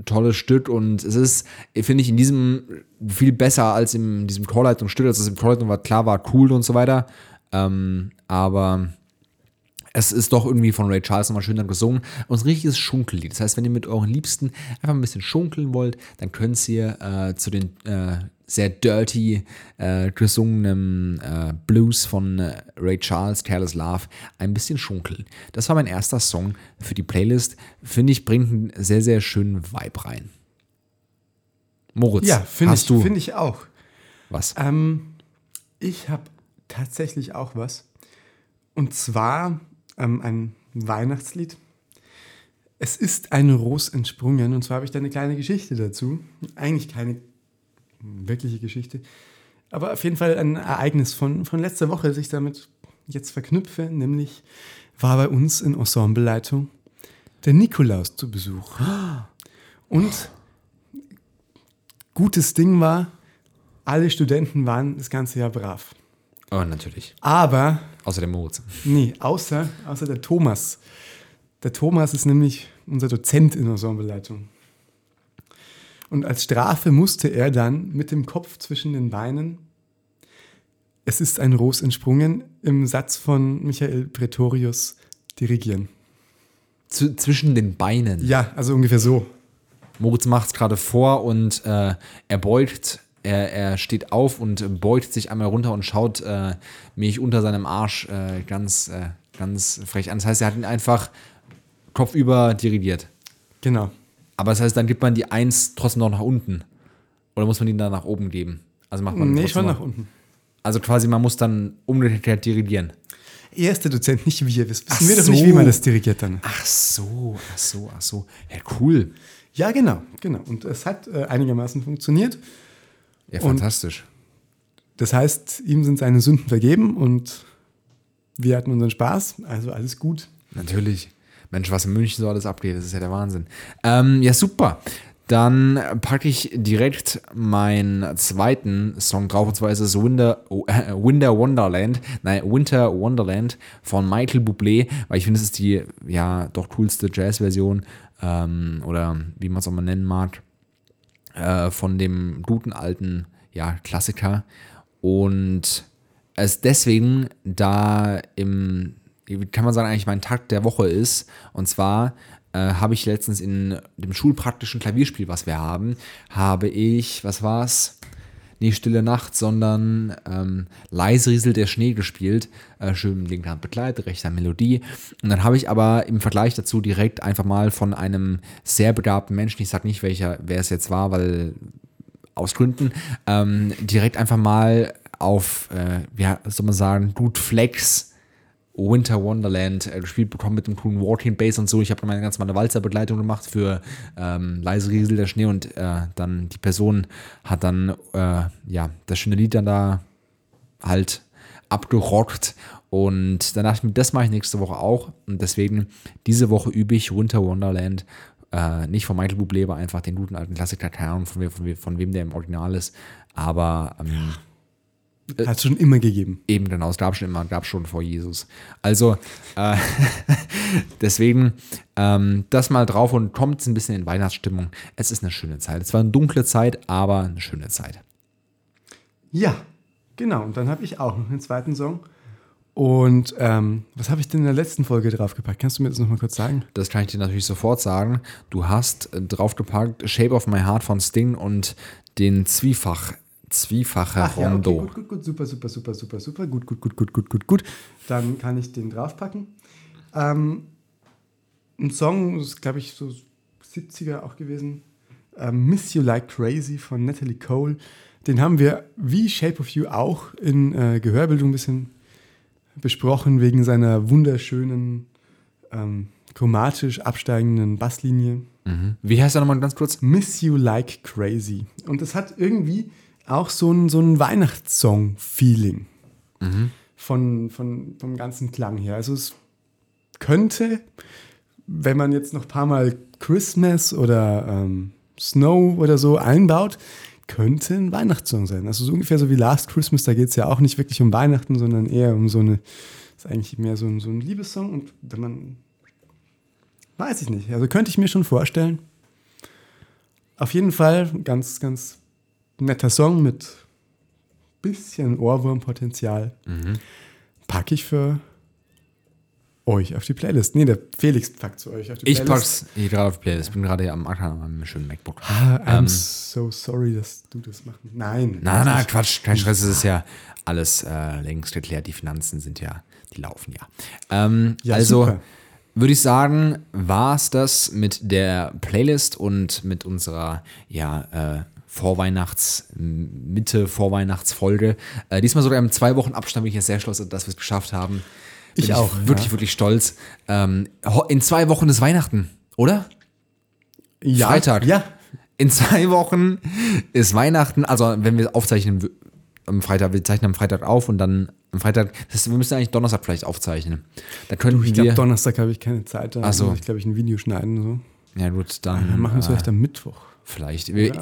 tolles Stück und es ist, finde ich, in diesem viel besser als in diesem Chorleitungsstück. Also im Chorleitung war klar, war cool und so weiter. Ähm, aber es ist doch irgendwie von Ray Charles nochmal schön dann gesungen und ein richtiges Schunkellied. Das heißt, wenn ihr mit euren Liebsten einfach ein bisschen schunkeln wollt, dann könnt ihr äh, zu den äh, sehr dirty äh, gesungenen äh, Blues von äh, Ray Charles, Careless Love, ein bisschen schunkeln. Das war mein erster Song für die Playlist. Finde ich, bringt einen sehr, sehr schönen Vibe rein. Moritz, Ja, finde hast ich, du find ich auch. was? Ähm, ich habe tatsächlich auch was. Und zwar ähm, ein Weihnachtslied. Es ist ein Ros entsprungen. Und zwar habe ich da eine kleine Geschichte dazu. Eigentlich keine wirkliche Geschichte. Aber auf jeden Fall ein Ereignis von, von letzter Woche, das ich damit jetzt verknüpfe. Nämlich war bei uns in Ensembleleitung der Nikolaus zu Besuch. Und gutes Ding war, alle Studenten waren das ganze Jahr brav. Oh, natürlich. Aber, Außer der Moritz. nee, außer, außer der Thomas. Der Thomas ist nämlich unser Dozent in der Ensembleleitung. Und als Strafe musste er dann mit dem Kopf zwischen den Beinen, es ist ein Ros entsprungen, im Satz von Michael Pretorius dirigieren. Z zwischen den Beinen. Ja, also ungefähr so. Moritz macht es gerade vor und äh, er beugt, er, er steht auf und beugt sich einmal runter und schaut äh, mich unter seinem Arsch äh, ganz, äh, ganz frech an. Das heißt, er hat ihn einfach kopfüber dirigiert. Genau. Aber das heißt, dann gibt man die Eins trotzdem noch nach unten. Oder muss man die dann nach oben geben? Also macht man Nee, schon nach unten. Also quasi, man muss dann umgekehrt dirigieren. Er ist der Dozent, nicht wir. Das wissen Ach wir doch nicht, wie so. man das dirigiert dann. Ach so, ach so, ach so. Ja, cool. Ja, genau, genau. Und es hat äh, einigermaßen funktioniert. Ja, Und- fantastisch. Das heißt, ihm sind seine Sünden vergeben und wir hatten unseren Spaß. Also alles gut. Natürlich. Mensch, was in München so alles abgeht, das ist ja der Wahnsinn. Ähm, ja, super. Dann packe ich direkt meinen zweiten Song drauf, und zwar ist es Winter, oh, äh, Winter Wonderland, nein, Winter Wonderland von Michael Bublé, weil ich finde, es ist die, ja, doch coolste Jazz-Version ähm, oder wie man es auch mal nennen mag, äh, von dem guten alten, ja, Klassiker. Und es deswegen da im, wie kann man sagen, eigentlich mein Takt der Woche ist. Und zwar äh, habe ich letztens in dem schulpraktischen Klavierspiel, was wir haben, habe ich, was war's? Nicht Stille Nacht, sondern ähm, leise rieselt der Schnee gespielt. Äh, schön mit linker Hand begleitet, rechter Melodie. Und dann habe ich aber im Vergleich dazu direkt einfach mal von einem sehr begabten Menschen, ich sage nicht, welcher, wer es jetzt war, weil aus Gründen, ähm, direkt einfach mal auf, äh, ja, soll man sagen, Dude Flex Winter Wonderland äh, gespielt bekommen mit dem coolen Walking Bass und so. Ich habe dann meine ganz normale Walzerbegleitung gemacht für ähm, leise Riesel der Schnee und äh, dann die Person hat dann äh, ja das schöne Lied dann da halt abgerockt. Und mir, das mache ich nächste Woche auch. Und deswegen diese Woche übe ich Winter Wonderland äh, nicht von Michael Bublé, aber einfach den guten alten Klassiker, keine Ahnung von, wem- von, von wem der im Original ist, aber ähm, Hat es schon immer gegeben. Eben genau, es gab schon immer, gab schon vor Jesus. Also äh, deswegen ähm, das mal drauf und kommt ein bisschen in Weihnachtsstimmung. Es ist eine schöne Zeit. Es war eine dunkle Zeit, aber eine schöne Zeit. Ja, genau. Und dann habe ich auch noch einen zweiten Song. Und ähm, was habe ich denn in der letzten Folge draufgepackt? Kannst du mir das nochmal kurz sagen? Das kann ich dir natürlich sofort sagen. Du hast äh, draufgepackt Shape of My Heart von Sting und den Zwiefach, Zwiefache ja, Rondo. okay, gut, gut, gut, super, super, super, super, super, gut, gut, gut, gut, gut, gut, gut. Dann kann ich den draufpacken. Ähm, ein Song, das ist, glaube ich, so 70er auch gewesen. Ähm, Miss You Like Crazy von Natalie Cole. Den haben wir wie Shape of You auch in äh, Gehörbildung ein bisschen besprochen, wegen seiner wunderschönen, ähm, chromatisch absteigenden Basslinie. Mhm. Wie heißt er nochmal ganz kurz? Miss You Like Crazy. Und es hat irgendwie auch so ein, so ein Weihnachtssong-Feeling von, von, vom ganzen Klang her. Also es könnte, wenn man jetzt noch ein paar Mal Christmas oder ähm, Snow oder so einbaut, könnte ein Weihnachtssong sein. Also so ungefähr so wie Last Christmas, da geht es ja auch nicht wirklich um Weihnachten, sondern eher um so eine, ist eigentlich mehr so ein, so ein Liebessong. Und wenn man, weiß ich nicht, also könnte ich mir schon vorstellen. Auf jeden Fall ganz, ganz netter Song mit bisschen Ohrwurmpotenzial. Packe ich für euch auf die Playlist. Nee, der Felix packt zu euch auf die Ich Playlist. pack's hier gerade auf die Playlist. Ich bin gerade hier am Ackern an meinem schönen MacBook. Ah, I'm Ähm, so sorry, dass du das machst. Nein. Na, na, ist- Quatsch, kein Stress, es ist ja alles äh, längst geklärt. Die Finanzen sind ja, die laufen ja. Ähm, Ja, also würde ich sagen, war es das mit der Playlist und mit unserer, ja, äh, Vorweihnachts-, Mitte Vorweihnachtsfolge. Äh, diesmal sogar im zwei Wochen Abstand bin ich jetzt sehr stolz, dass wir es geschafft haben. Bin Ich auch, Wirklich, ja. wirklich stolz. Ähm, in zwei Wochen ist Weihnachten, oder? Ja, Freitag. Ja. In zwei Wochen ist Weihnachten. Also, wenn wir aufzeichnen am Freitag, wir zeichnen am Freitag auf und dann am Freitag, das heißt, wir müssen eigentlich Donnerstag vielleicht aufzeichnen. Da könnten Ich glaube. Donnerstag habe ich keine Zeit. Da Ach so. muss ich, glaube ich, ein Video schneiden. So. ja, gut, dann. Dann machen wir es äh, vielleicht am Mittwoch. Vielleicht. Wir,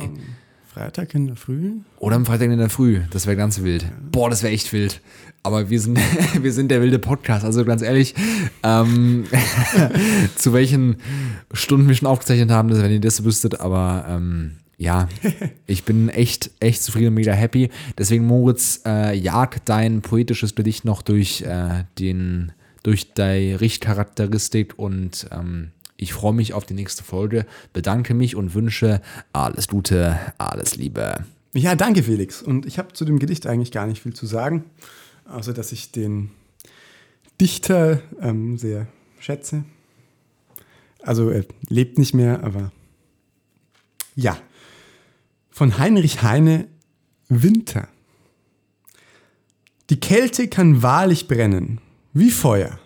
Freitag in der Früh. Oder am Freitag in der Früh. Das wäre ganz wild. Boah, das wäre echt wild. Aber wir sind, wir sind der wilde Podcast. Also ganz ehrlich, ähm, zu welchen Stunden wir schon aufgezeichnet haben, das, wenn ihr das wüsstet. Aber ähm, ja, ich bin echt, echt zufrieden und mega happy. Deswegen, Moritz, äh, jag dein poetisches Gedicht noch durch äh, den, durch die Richtcharakteristik und ähm, ich freue mich auf die nächste Folge, bedanke mich und wünsche alles Gute, alles Liebe. Ja, danke, Felix. Und ich habe zu dem Gedicht eigentlich gar nicht viel zu sagen, außer dass ich den Dichter ähm, sehr schätze. Also er lebt nicht mehr, aber ja. Von Heinrich Heine Winter. Die Kälte kann wahrlich brennen, wie Feuer.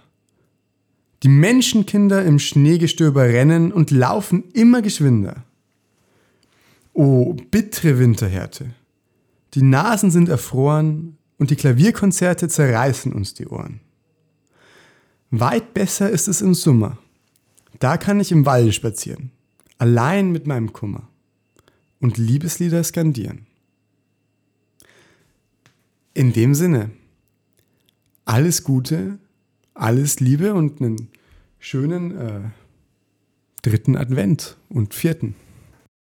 Die Menschenkinder im Schneegestöber rennen und laufen immer geschwinder. O bittere Winterhärte. Die Nasen sind erfroren und die Klavierkonzerte zerreißen uns die Ohren. Weit besser ist es im Sommer. Da kann ich im Walde spazieren, allein mit meinem Kummer und Liebeslieder skandieren. In dem Sinne, alles Gute, alles Liebe und einen schönen äh, dritten Advent und vierten.